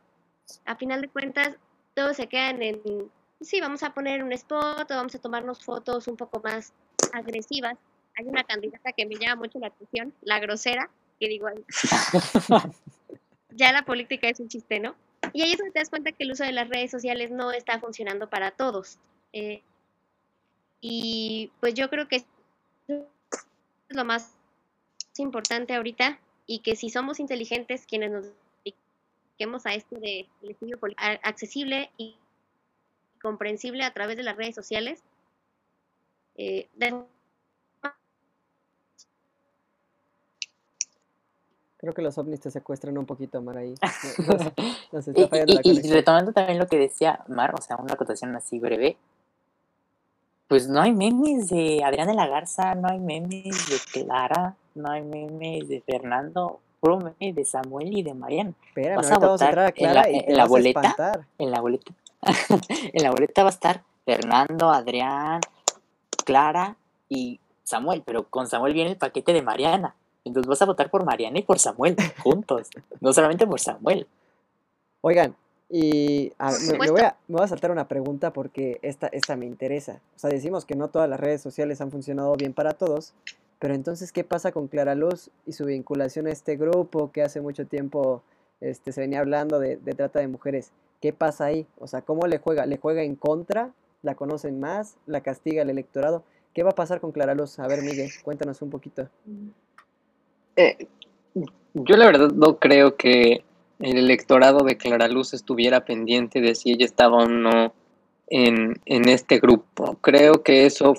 A final de cuentas, todos se quedan en, sí, vamos a poner un spot o vamos a tomarnos fotos un poco más agresivas. Hay una candidata que me llama mucho la atención, la grosera, que digo, ya la política es un chiste, ¿no? Y ahí es donde te das cuenta que el uso de las redes sociales no está funcionando para todos. Eh, y pues yo creo que es lo más importante ahorita y que si somos inteligentes quienes nos dediquemos a esto de estudio accesible y comprensible a través de las redes sociales, eh, Creo que los ovnis te secuestran un poquito, Mar, ahí. Nos, nos y, y, y retomando también lo que decía Mar, o sea, una acotación así breve, pues no hay memes de Adrián de la Garza, no hay memes de Clara, no hay memes de Fernando, puro meme de Samuel y de Mariana. Espera, vas a votar a en la, en la boleta, en la boleta, en la boleta va a estar Fernando, Adrián, Clara y Samuel, pero con Samuel viene el paquete de Mariana. Entonces vas a votar por Mariana y por Samuel, juntos, no solamente por Samuel. Oigan, y me, voy a, me, voy a, saltar una pregunta porque esta, esta me interesa. O sea, decimos que no todas las redes sociales han funcionado bien para todos, pero entonces, ¿qué pasa con Clara Luz y su vinculación a este grupo que hace mucho tiempo este, se venía hablando de, trata de mujeres? ¿Qué pasa ahí? O sea, ¿cómo le juega? ¿Le juega en contra? ¿La conocen más? ¿La castiga el electorado? ¿Qué va a pasar con Clara Luz? A ver, Miguel, cuéntanos un poquito. Eh, yo la verdad no creo que el electorado de Claraluz estuviera pendiente de si ella estaba o no en, en este grupo. Creo que eso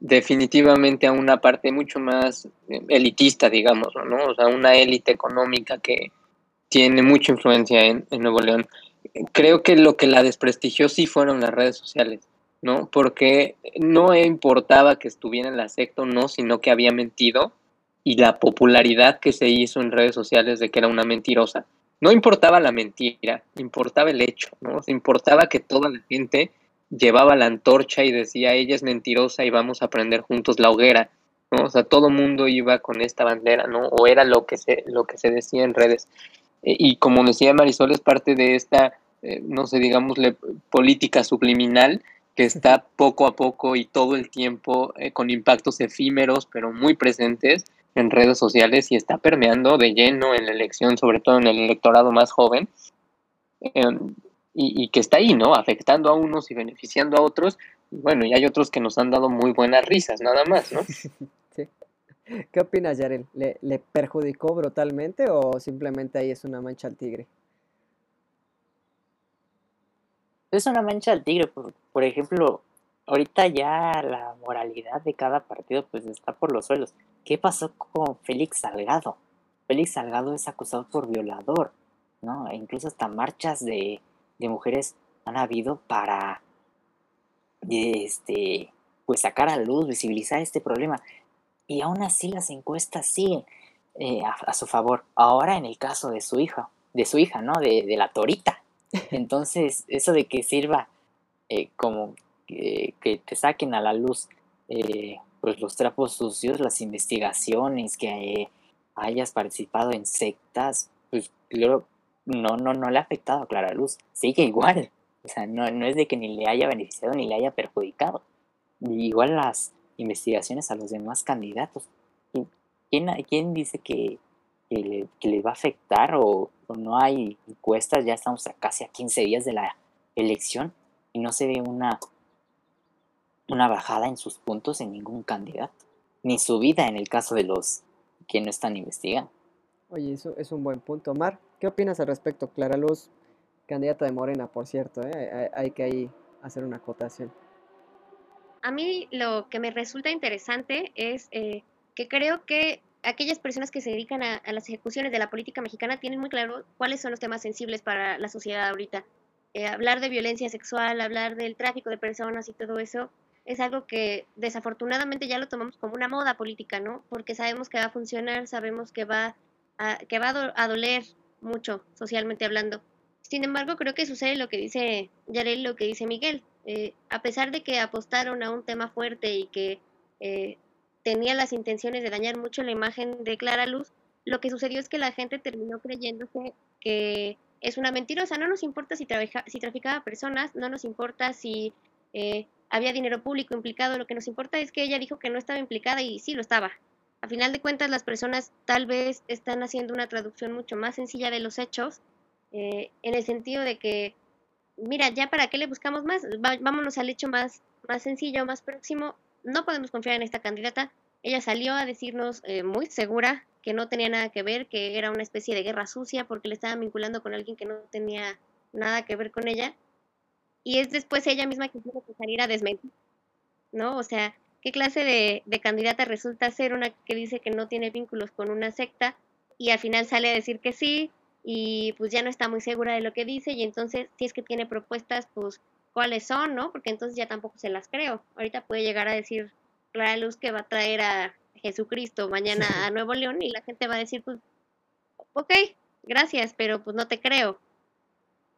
definitivamente a una parte mucho más elitista, digamos, ¿no? O sea, una élite económica que tiene mucha influencia en, en Nuevo León. Creo que lo que la desprestigió sí fueron las redes sociales, ¿no? Porque no importaba que estuviera en la secta o no, sino que había mentido y la popularidad que se hizo en redes sociales de que era una mentirosa, no importaba la mentira, importaba el hecho, ¿no? importaba que toda la gente llevaba la antorcha y decía, ella es mentirosa y vamos a prender juntos la hoguera, ¿no? O sea, todo mundo iba con esta bandera, ¿no? O era lo que se, lo que se decía en redes. E, y como decía Marisol, es parte de esta, eh, no sé, digámosle, política subliminal que está poco a poco y todo el tiempo eh, con impactos efímeros, pero muy presentes en redes sociales y está permeando de lleno en la elección, sobre todo en el electorado más joven. Em, y, que está ahí, ¿no? Afectando a unos y beneficiando a otros. bueno, y hay otros que nos han dado muy buenas risas, nada más, ¿no? sí. ¿Qué opinas, Yarel? ¿Le, ¿Le, perjudicó brutalmente o simplemente ahí es una mancha al tigre? Es una mancha al tigre, por, por ejemplo, ahorita ya la moralidad de cada partido pues está por los suelos. ¿Qué pasó con Félix Salgado? Félix Salgado es acusado por violador, ¿no? E incluso hasta marchas de, de mujeres han habido para este, pues sacar a luz, visibilizar este problema. Y aún así las encuestas siguen eh, a, su favor. Ahora en el caso de su hija, de su hija, ¿no? De, de la torita. Entonces, eso de que sirva eh, como que te saquen a la luz eh, pues los trapos sucios, las investigaciones, que hayas participado en sectas, pues claro, no, no, no le ha afectado a Clara Luz, sigue igual. O sea, no, no es de que ni le haya beneficiado ni le haya perjudicado. Igual las investigaciones a los demás candidatos. ¿Quién, quién dice que, le, va a afectar o, no hay encuestas? Ya estamos a casi a 15 días de la elección y no se ve una, una bajada en sus puntos en ningún candidato, ni subida en el caso de los que no están investigando. Oye, eso es un buen punto. Mar, ¿qué opinas al respecto? Clara Luz, candidata de Morena, por cierto, ¿eh? hay, que ahí hacer una acotación. A mí lo que me resulta interesante es eh, que creo que aquellas personas que se dedican a, las ejecuciones de la política mexicana tienen muy claro cuáles son los temas sensibles para la sociedad ahorita. Eh, hablar de violencia sexual, hablar del tráfico de personas y todo eso, es algo que desafortunadamente ya lo tomamos como una moda política, ¿no? Porque sabemos que va a funcionar, sabemos que va que va a, doler mucho socialmente hablando. Sin embargo, creo que sucede lo que dice Yarel, lo que dice Miguel. Eh, a pesar de que apostaron a un tema fuerte y que eh, tenía las intenciones de dañar mucho la imagen de Clara Luz, lo que sucedió es que la gente terminó creyéndose que es una mentirosa. No nos importa si, si traficaba personas, no nos importa si eh, había dinero público implicado, lo que nos importa es que ella dijo que no estaba implicada y sí lo estaba. A final de cuentas, las personas tal vez están haciendo una traducción mucho más sencilla de los hechos, eh, en el sentido de que, mira, ya para qué le buscamos más, vámonos al hecho más, más sencillo, más próximo. No podemos confiar en esta candidata. Ella salió a decirnos eh, muy segura que no tenía nada que ver, que era una especie de guerra sucia porque le estaban vinculando con alguien que no tenía nada que ver con ella. Y es después ella misma que tiene que salir a desmentir, ¿no? O sea, ¿Qué clase de, candidata resulta ser una que dice que no tiene vínculos con una secta y al final sale a decir que sí y pues ya no está muy segura de lo que dice y entonces si es que tiene propuestas, pues cuáles son, ¿no? Porque entonces ya tampoco se las creo. Ahorita puede llegar a decir Clara Luz que va a traer a Jesucristo mañana a Nuevo León y la gente va a decir, pues, ok, gracias, pero pues no te creo.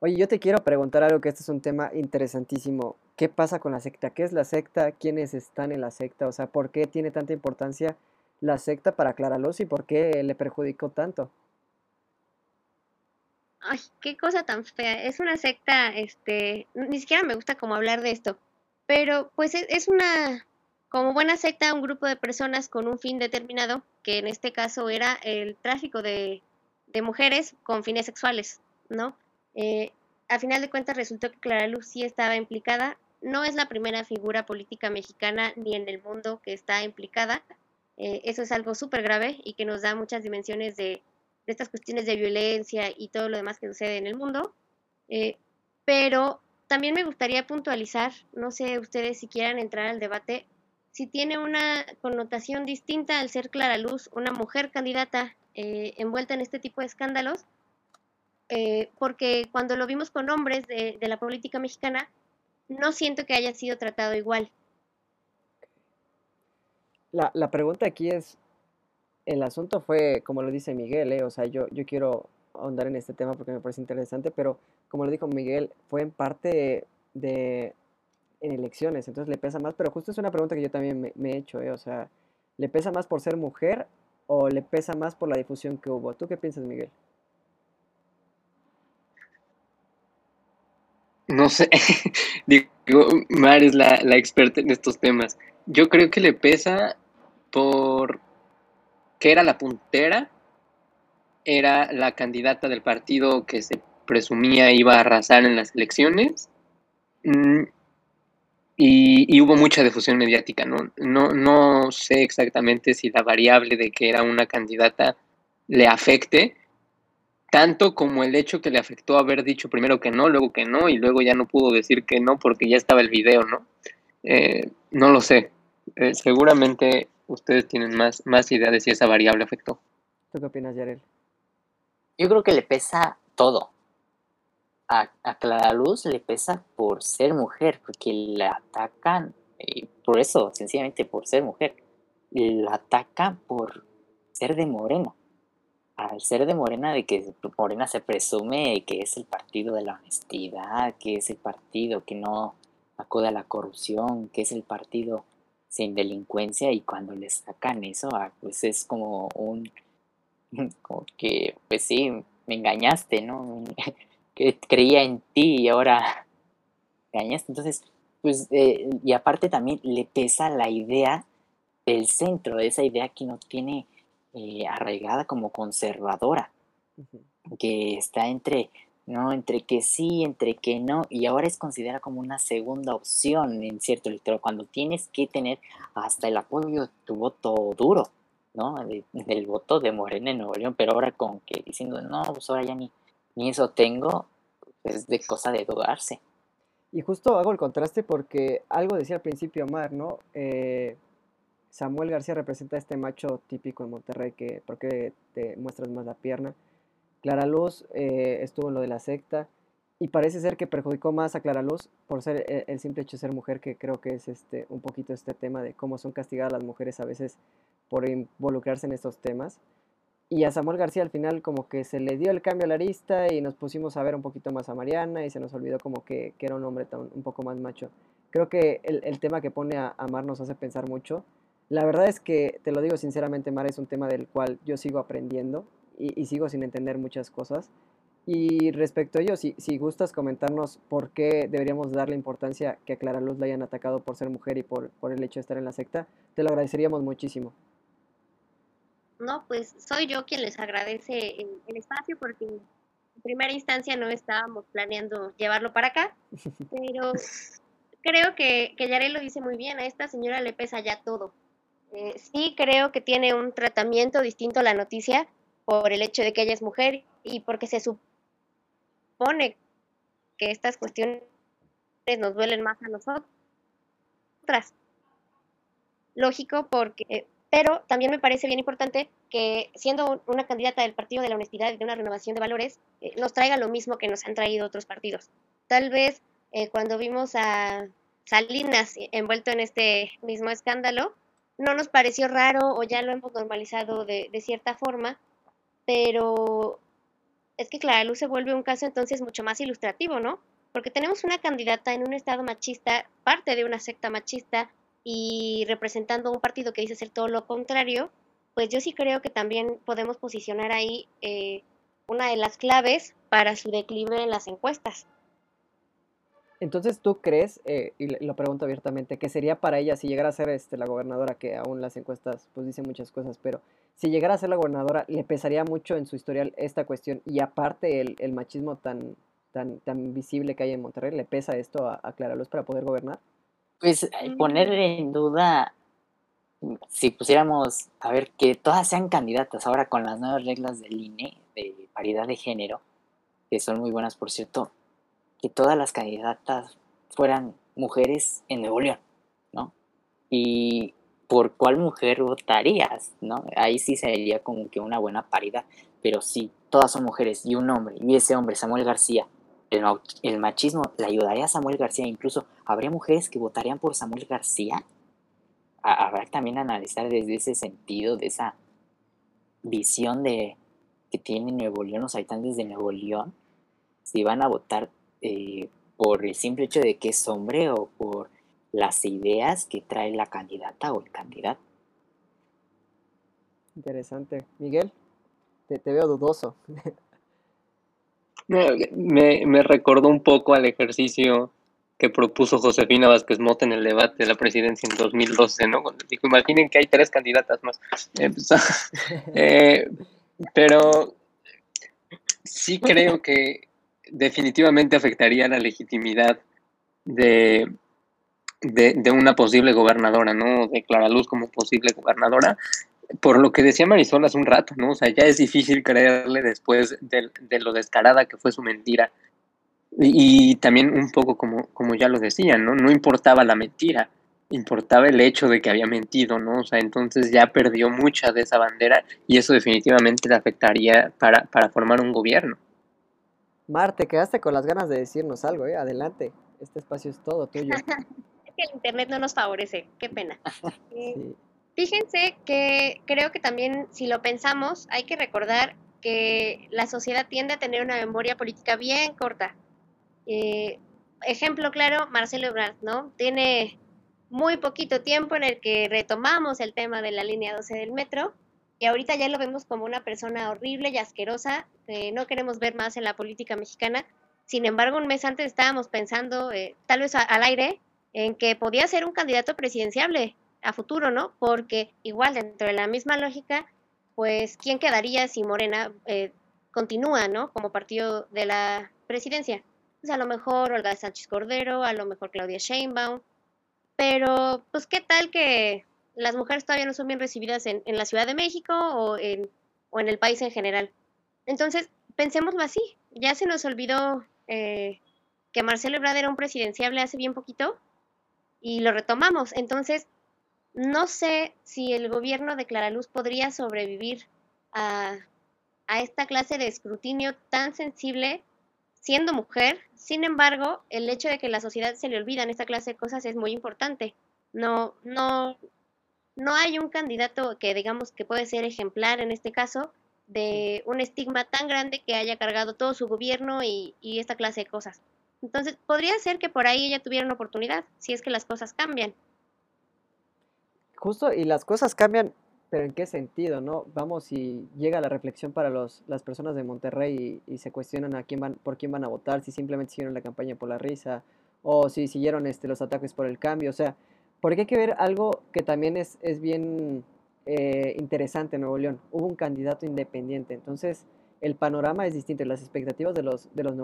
Oye, yo te quiero preguntar algo que este es un tema interesantísimo. ¿Qué pasa con la secta? ¿Qué es la secta? ¿Quiénes están en la secta? O sea, ¿por qué tiene tanta importancia la secta para Clara Luz y por qué le perjudicó tanto? Ay, qué cosa tan fea. Es una secta, este, ni siquiera me gusta como hablar de esto, pero pues es, es una, como buena secta, un grupo de personas con un fin determinado, que en este caso era el tráfico de, de mujeres con fines sexuales, ¿no? Eh, a final de cuentas resultó que Clara Luz sí estaba implicada. No es la primera figura política mexicana ni en el mundo que está implicada. Eh, eso es algo súper grave y que nos da muchas dimensiones de, estas cuestiones de violencia y todo lo demás que sucede en el mundo. Eh, pero también me gustaría puntualizar, no sé ustedes si quieran entrar al debate, si tiene una connotación distinta al ser Clara Luz, una mujer candidata envuelta en este tipo de escándalos, eh, porque cuando lo vimos con hombres de, la política mexicana, no siento que haya sido tratado igual. La, pregunta aquí es, el asunto fue, como lo dice Miguel, eh, o sea, yo, yo quiero ahondar en este tema porque me parece interesante, pero como lo dijo Miguel, fue en parte de en elecciones, entonces le pesa más, pero justo es una pregunta que yo también me, he hecho, ¿eh? o sea, ¿le pesa más por ser mujer o le pesa más por la difusión que hubo? ¿Tú qué piensas, Miguel? No sé, digo, Mar es la, la experta en estos temas. Yo creo que le pesa por que era la puntera, era la candidata del partido que se presumía iba a arrasar en las elecciones. Mm, y, hubo mucha difusión mediática, ¿no? ¿no? No sé exactamente si la variable de que era una candidata le afecte, tanto como el hecho que le afectó haber dicho primero que no, luego que no, y luego ya no pudo decir que no porque ya estaba el video, ¿no? Eh, no lo sé. Eh, seguramente ustedes tienen más, más idea de si esa variable afectó. ¿Tú qué opinas, Yarel? Yo creo que le pesa todo. A, a Clara Luz le pesa por ser mujer, porque la atacan, y por eso, sencillamente por ser mujer. La atacan por ser de Morena. Al ser de Morena, de que Morena se presume que es el partido de la honestidad, que es el partido que no acude a la corrupción, que es el partido sin delincuencia y cuando les sacan eso, ah, pues es como un, como que, pues sí, me engañaste, ¿no? que creía en ti y ahora me engañaste. Entonces, pues, eh, y aparte también le pesa la idea del centro, esa idea que no tiene eh, arraigada como conservadora, que está entre ¿no? Entre que sí, entre que no, y ahora es considerada como una segunda opción en cierto electorado, cuando tienes que tener hasta el apoyo de tu voto duro, ¿no? del voto de Morena en Nuevo León, pero ahora con que diciendo, no, pues ahora ya ni, ni eso tengo, es de cosa de dudarse. Y justo hago el contraste porque algo decía al principio Omar, ¿no? Eh, Samuel García representa este macho típico en Monterrey que, porque te muestras más la pierna? Clara Luz eh, estuvo en lo de la secta y parece ser que perjudicó más a Clara Luz por ser eh, el, simple hecho de ser mujer, que creo que es este un poquito este tema de cómo son castigadas las mujeres a veces por involucrarse en estos temas. Y a Samuel García al final como que se le dio el cambio a la arista y nos pusimos a ver un poquito más a Mariana y se nos olvidó como que, era un hombre un poco más macho. Creo que el, tema que pone a, a Mar nos hace pensar mucho. La verdad es que, te lo digo sinceramente, Mar, es un tema del cual yo sigo aprendiendo y, sigo sin entender muchas cosas. Y respecto a ello, si, si gustas comentarnos por qué deberíamos darle importancia que a Clara Luz la hayan atacado por ser mujer y por, por el hecho de estar en la secta, te lo agradeceríamos muchísimo. No, pues soy yo quien les agradece el, espacio porque en primera instancia no estábamos planeando llevarlo para acá, pero creo que, que Yarel lo dice muy bien, a esta señora le pesa ya todo. Eh, sí creo que tiene un tratamiento distinto a la noticia, por el hecho de que ella es mujer y porque se supone que estas cuestiones nos duelen más a nosotras. Lógico, porque, eh, pero también me parece bien importante que siendo una candidata del Partido de la Honestidad y de una renovación de valores, eh, nos traiga lo mismo que nos han traído otros partidos. Tal vez eh, cuando vimos a Salinas envuelto en este mismo escándalo, no nos pareció raro o ya lo hemos normalizado de, de cierta forma, pero es que Clara Luz se vuelve un caso entonces mucho más ilustrativo, ¿no? Porque tenemos una candidata en un estado machista, parte de una secta machista y representando un partido que dice ser todo lo contrario, pues yo sí creo que también podemos posicionar ahí eh, una de las claves para su declive en las encuestas. Entonces, ¿tú crees, eh, y lo pregunto abiertamente, que sería para ella, si llegara a ser este, la gobernadora, que aún las encuestas pues dicen muchas cosas, pero si llegara a ser la gobernadora, le pesaría mucho en su historial esta cuestión y aparte el, machismo tan, tan, tan visible que hay en Monterrey, ¿le pesa esto a, a Clara Luz para poder gobernar? Pues eh, poner en duda, si pusiéramos, a ver, que todas sean candidatas ahora con las nuevas reglas del INE de paridad de género, que son muy buenas por cierto, que todas las candidatas fueran mujeres en Nuevo León, ¿no? Y por cuál mujer votarías, ¿no? Ahí sí sería como que una buena paridad, pero si todas son mujeres y un hombre, y ese hombre, Samuel García, el, machismo le ayudaría a Samuel García, incluso habría mujeres que votarían por Samuel García. Habrá también analizar desde ese sentido, de esa visión de que tiene Nuevo León, los habitantes de Nuevo León, si van a votar eh, por el simple hecho de que es hombre o por las ideas que trae la candidata o el candidato. Interesante. Miguel, te, veo dudoso. me, me recordó un poco al ejercicio que propuso Josefina Vázquez Mota en el debate de la presidencia en 2012, ¿no? Cuando dijo, imaginen que hay tres candidatas más. Eh, pues, eh, pero sí creo que definitivamente afectaría la legitimidad de, de, una posible gobernadora, ¿no? De Clara Luz como posible gobernadora, por lo que decía Marisol hace un rato, ¿no? O sea, ya es difícil creerle después de, lo descarada que fue su mentira. Y, también un poco como, como ya lo decían, ¿no? No importaba la mentira, importaba el hecho de que había mentido, ¿no? O sea, entonces ya perdió mucha de esa bandera y eso definitivamente le afectaría para, para formar un gobierno. Mar, te quedaste con las ganas de decirnos algo, ¿eh? Adelante, este espacio es todo tuyo. es que el Internet no nos favorece, qué pena. Eh, fíjense que creo que también, si lo pensamos, hay que recordar que la sociedad tiende a tener una memoria política bien corta. Eh, ejemplo claro, Marcelo Ebrard, ¿no? Tiene muy poquito tiempo en el que retomamos el tema de la línea 12 del metro y ahorita ya lo vemos como una persona horrible y asquerosa que no queremos ver más en la política mexicana. Sin embargo, un mes antes estábamos pensando, eh, tal vez al aire, en que podía ser un candidato presidenciable a futuro, ¿no? Porque igual dentro de la misma lógica, pues, ¿quién quedaría si Morena eh, continúa, ¿no? Como partido de la presidencia. Pues a lo mejor Olga Sánchez Cordero, a lo mejor Claudia Sheinbaum, pero pues qué tal que las mujeres todavía no son bien recibidas en, la Ciudad de México o en, o en, el país en general. Entonces, pensémoslo así. Ya se nos olvidó eh, que Marcelo Ebrard era un presidenciable hace bien poquito y lo retomamos. Entonces, no sé si el gobierno de Clara Luz podría sobrevivir a, a esta clase de escrutinio tan sensible siendo mujer. Sin embargo, el hecho de que la sociedad se le olvidan esta clase de cosas es muy importante. No, no, no hay un candidato que digamos que puede ser ejemplar en este caso de un estigma tan grande que haya cargado todo su gobierno y, esta clase de cosas. Entonces, podría ser que por ahí ella tuviera una oportunidad, si es que las cosas cambian. Justo, y las cosas cambian, pero ¿en qué sentido, no? Vamos, si llega la reflexión para los, las personas de Monterrey y, se cuestionan a quién van, por quién van a votar, si simplemente siguieron la campaña por la risa, o si siguieron este, los ataques por el cambio, o sea, porque hay que ver algo que también es, es bien eh, interesante en Nuevo León. Hubo un candidato independiente, entonces el panorama es distinto, las expectativas de los, de los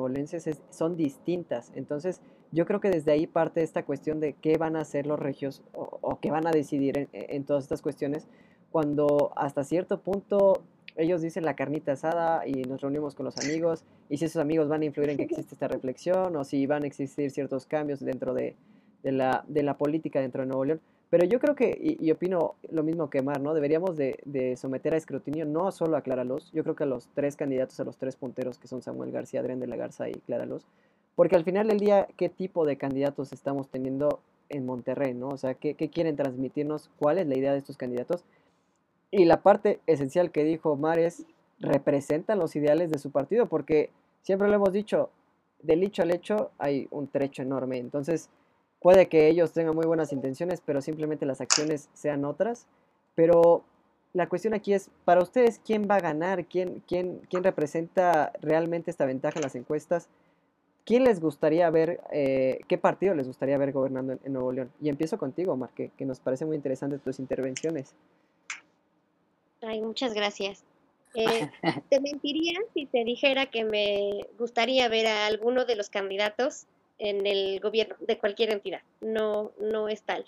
son distintas. Entonces yo creo que desde ahí parte esta cuestión de qué van a hacer los regios o, qué van a decidir en, todas estas cuestiones, cuando hasta cierto punto ellos dicen la carnita asada y nos reunimos con los amigos y si esos amigos van a influir en que existe esta reflexión o si van a existir ciertos cambios dentro de, de la, de la política dentro de Nuevo León. Pero yo creo que, y, opino lo mismo que Mar, ¿no? Deberíamos de, someter a escrutinio no solo a Clara Luz, yo creo que a los tres candidatos, a los tres punteros que son Samuel García, Adrián de la Garza y Clara Luz, porque al final del día, ¿qué tipo de candidatos estamos teniendo en Monterrey, ¿no? O sea, ¿qué, qué quieren transmitirnos? ¿Cuál es la idea de estos candidatos? Y la parte esencial que dijo Mar es, representan los ideales de su partido, porque siempre lo hemos dicho, del hecho al hecho hay un trecho enorme. Entonces, Puede que ellos tengan muy buenas intenciones, pero simplemente las acciones sean otras. Pero la cuestión aquí es, para ustedes, ¿quién va a ganar? ¿Quién, quién, quién representa realmente esta ventaja en las encuestas? ¿Quién les gustaría ver, eh, qué partido les gustaría ver gobernando en, Nuevo León? Y empiezo contigo, Mar, que, nos parece muy interesante tus intervenciones. Ay, muchas gracias. Eh, te mentiría si te dijera que me gustaría ver a alguno de los candidatos en el gobierno de cualquier entidad. No, no es tal.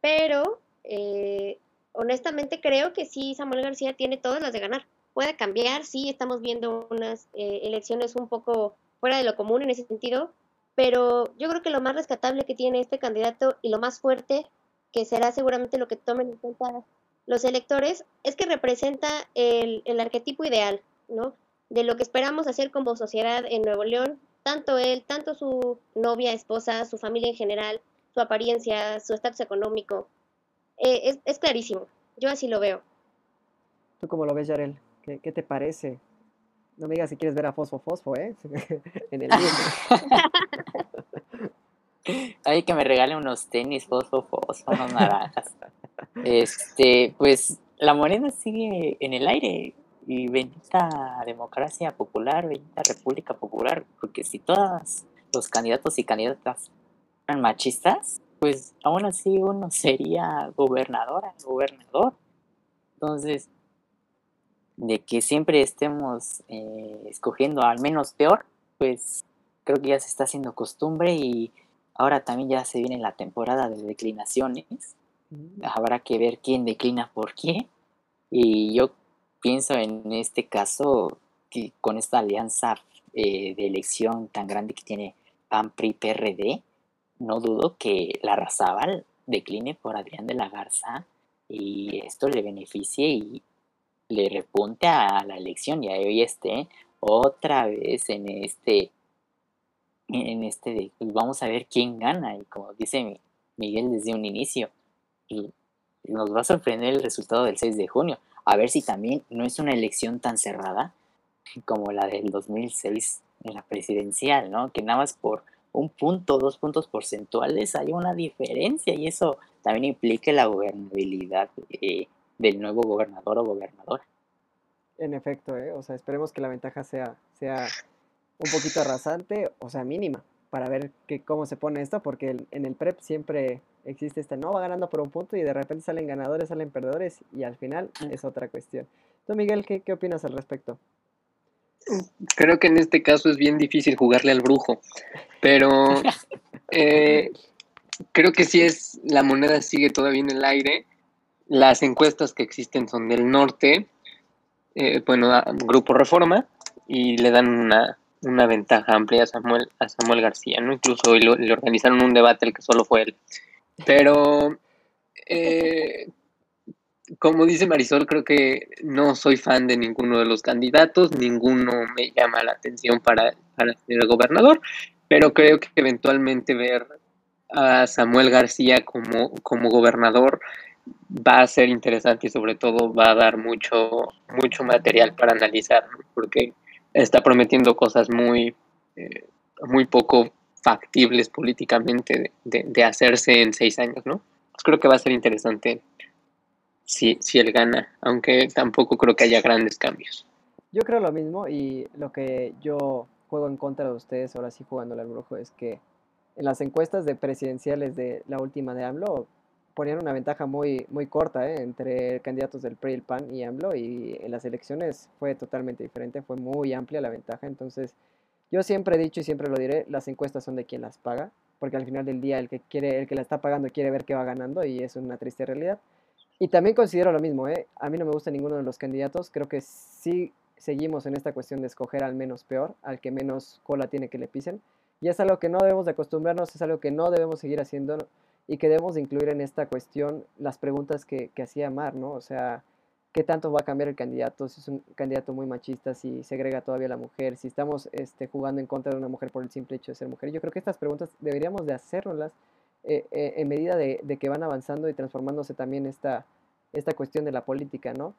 Pero eh, honestamente creo que sí, Samuel García tiene todas las de ganar. Puede cambiar, sí, estamos viendo unas eh, elecciones un poco fuera de lo común en ese sentido, pero yo creo que lo más rescatable que tiene este candidato y lo más fuerte, que será seguramente lo que tomen en cuenta los electores, es que representa el, el arquetipo ideal, ¿no? De lo que esperamos hacer como sociedad en Nuevo León, tanto él, tanto su novia, esposa, su familia en general, su apariencia, su estatus económico. Eh, es, clarísimo, yo así lo veo. ¿Tú cómo lo ves, Yarel? ¿Qué, te parece? No me digas si quieres ver a Fosfo Fosfo, ¿eh? en el Hay que me regale unos tenis Fosfo Fosfo, unos naranjas. Este, pues la moneda sigue en el aire y bendita democracia popular, bendita república popular, porque si todos los candidatos y candidatas eran machistas, pues aún así uno sería gobernadora, gobernador. Entonces, de que siempre estemos eh, escogiendo al menos peor, pues creo que ya se está haciendo costumbre y ahora también ya se viene la temporada de declinaciones. Mm. Habrá que ver quién declina por qué. Y yo pienso en este caso que con esta alianza eh, de elección tan grande que tiene PAN, PRI, PRD, no dudo que la Razabal decline por Adrián de la Garza y esto le beneficie y le repunte a la elección y hoy esté otra vez en este en este pues vamos a ver quién gana y como dice Miguel desde un inicio y nos va a sorprender el resultado del 6 de junio a ver si también no es una elección tan cerrada como la del 2006 en la presidencial, ¿no? Que nada más por un punto, dos puntos porcentuales hay una diferencia y eso también implica la gobernabilidad eh, del nuevo gobernador o gobernadora. En efecto, ¿eh? o sea, esperemos que la ventaja sea, sea un poquito arrasante, o sea, mínima, para ver que, cómo se pone esto, porque en el PREP siempre existe este, no, va ganando por un punto y de repente salen ganadores, salen perdedores y al final es otra cuestión. Tú, Miguel, ¿qué, qué opinas al respecto? Creo que en este caso es bien difícil jugarle al brujo, pero eh, creo que si es, la moneda sigue todavía en el aire. Las encuestas que existen son del norte, eh, bueno, Grupo Reforma, y le dan una, una ventaja amplia a Samuel, a Samuel García, ¿no? Incluso hoy le organizaron un debate el que solo fue él. Pero, eh, como dice Marisol, creo que no soy fan de ninguno de los candidatos, ninguno me llama la atención para, para ser gobernador, pero creo que eventualmente ver a Samuel García como, como gobernador va a ser interesante y sobre todo va a dar mucho, mucho material para analizar, porque está prometiendo cosas muy, eh, muy poco factibles políticamente de, hacerse en seis años, ¿no? Pues creo que va a ser interesante si, si él gana, aunque tampoco creo que haya grandes cambios. Yo creo lo mismo y lo que yo juego en contra de ustedes, ahora sí jugándole al brujo, es que en las encuestas de presidenciales de la última de AMLO ponían una ventaja muy, muy corta ¿eh? entre candidatos del PRI, el PAN y AMLO y en las elecciones fue totalmente diferente, fue muy amplia la ventaja, entonces yo siempre he dicho y siempre lo diré, las encuestas son de quien las paga, porque al final del día el que quiere, el que la está pagando quiere ver que va ganando y es una triste realidad. Y también considero lo mismo, ¿eh? a mí no me gusta ninguno de los candidatos, creo que sí seguimos en esta cuestión de escoger al menos peor, al que menos cola tiene que le pisen. Y es algo que no debemos de acostumbrarnos, es algo que no debemos seguir haciendo y que debemos de incluir en esta cuestión las preguntas que, que hacía Mar, ¿no? O sea, qué tanto va a cambiar el candidato, si es un candidato muy machista, si segrega todavía a la mujer, si estamos este, jugando en contra de una mujer por el simple hecho de ser mujer. Yo creo que estas preguntas deberíamos de eh, eh, en medida de, que van avanzando y transformándose también esta, esta cuestión de la política, ¿no?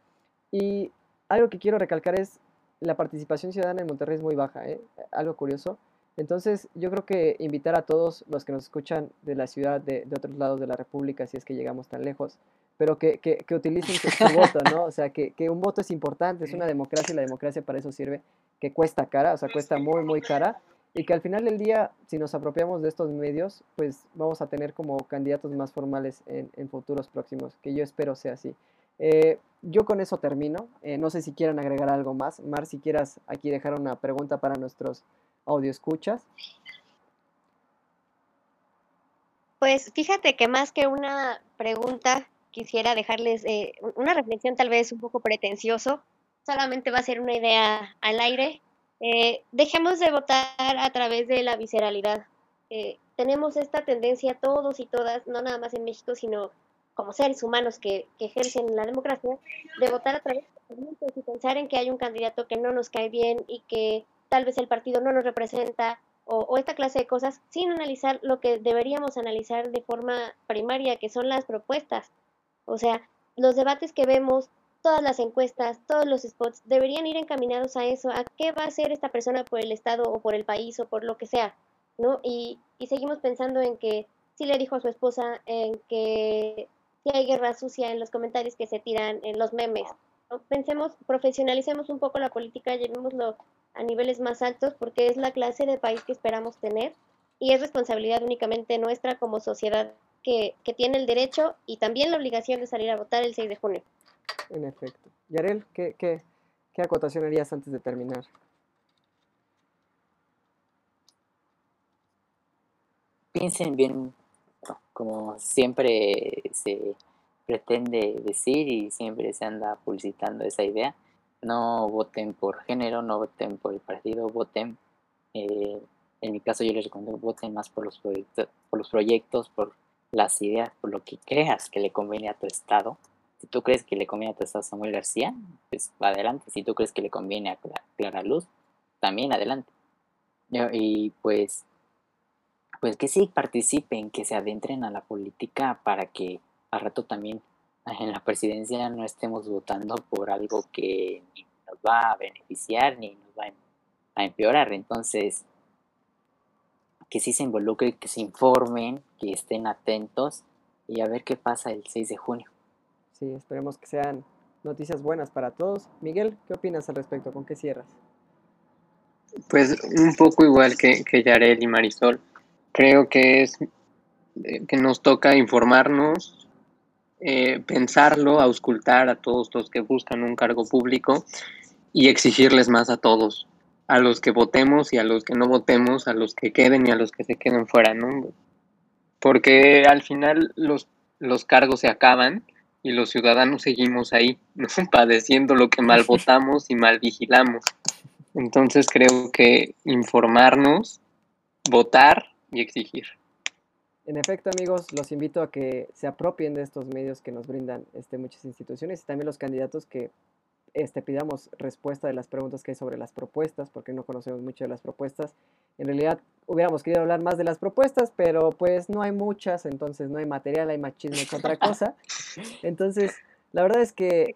Y algo que quiero recalcar es la participación ciudadana en Monterrey es muy baja, ¿eh? Algo curioso. Entonces, yo creo que invitar a todos los que nos escuchan de la ciudad, de, de otros lados de la República, si es que llegamos tan lejos, pero que, que, que utilicen su, voto, ¿no? O sea, que, que, un voto es importante, es una democracia y la democracia para eso sirve, que cuesta cara, o sea, cuesta muy, muy cara, y que al final del día, si nos apropiamos de estos medios, pues vamos a tener como candidatos más formales en, en futuros próximos, que yo espero sea así. Eh, yo con eso termino. Eh, no sé si quieran agregar algo más. Mar, si quieras aquí dejar una pregunta para nuestros audio escuchas. Pues fíjate que más que una pregunta, quisiera dejarles eh, una reflexión tal vez un poco pretencioso, solamente va a ser una idea al aire. Eh, dejemos de votar a través de la visceralidad. Eh, tenemos esta tendencia todos y todas, no nada más en México, sino como seres humanos que, ejercen la democracia, de votar a través de y pensar en que hay un candidato que no nos cae bien y que tal vez el partido no nos representa o, esta clase de cosas sin analizar lo que deberíamos analizar de forma primaria, que son las propuestas. O sea, los debates que vemos todas las encuestas, todos los spots deberían ir encaminados a eso, a qué va a hacer esta persona por el Estado o por el país o por lo que sea, ¿no? Y, y seguimos pensando en que sí le dijo a su esposa, en que si hay guerra sucia en los comentarios que se tiran en los memes. ¿no? Pensemos, profesionalicemos un poco la política, llevémoslo a niveles más altos porque es la clase de país que esperamos tener y es responsabilidad únicamente nuestra como sociedad que, que tiene el derecho y también la obligación de salir a votar el 6 de junio. En efecto. Yarel, ¿qué, qué, qué acotación harías antes de terminar? Piensen bien, como siempre se pretende decir y siempre se anda publicitando esa idea, no voten por género, no voten por el partido, voten, eh, en mi caso yo les recomiendo voten más por los, proyectos, por los proyectos, por las ideas, por lo que creas que le conviene a tu estado. Si tú crees que le conviene a tu estado Samuel García, pues adelante. Si tú crees que le conviene a Clara Luz, también adelante. Y pues, pues que sí participen, que se adentren a la política para que al rato también en la presidencia no estemos votando por algo que ni nos va a beneficiar ni nos va a empeorar. Entonces, que sí se involucren, que se informen, que estén atentos y a ver qué pasa el 6 de junio. Sí, esperemos que sean noticias buenas para todos. Miguel, ¿qué opinas al respecto? ¿Con qué cierras? Pues un poco igual que, que Yarel y Marisol. Creo que es eh, que nos toca informarnos, eh, pensarlo, auscultar a todos los que buscan un cargo público y exigirles más a todos, a los que votemos y a los que no votemos, a los que queden y a los que se queden fuera, ¿no? Porque al final los, los cargos se acaban y los ciudadanos seguimos ahí, ¿no? padeciendo lo que mal votamos y mal vigilamos. Entonces creo que informarnos, votar y exigir. En efecto, amigos, los invito a que se apropien de estos medios que nos brindan este, muchas instituciones y también los candidatos que este, pidamos respuesta de las preguntas que hay sobre las propuestas, porque no conocemos mucho de las propuestas. En realidad hubiéramos querido hablar más de las propuestas, pero pues no hay muchas, entonces no hay material, hay machismo que otra cosa. Entonces, la verdad es que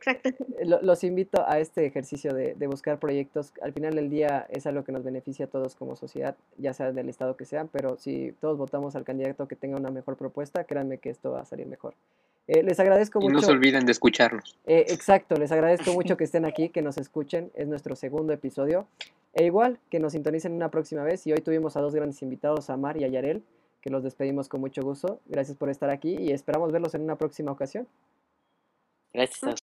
los invito a este ejercicio de, de, buscar proyectos. Al final del día es algo que nos beneficia a todos como sociedad, ya sea del estado que sean, pero si todos votamos al candidato que tenga una mejor propuesta, créanme que esto va a salir mejor. Eh, les agradezco y mucho. no se olviden de escucharnos. Eh, exacto, les agradezco mucho que estén aquí, que nos escuchen. Es nuestro segundo episodio. E igual, que nos sintonicen una próxima vez. Y hoy tuvimos a dos grandes invitados, a Mar y a Yarel, que los despedimos con mucho gusto. Gracias por estar aquí y esperamos verlos en una próxima ocasión. Gracias.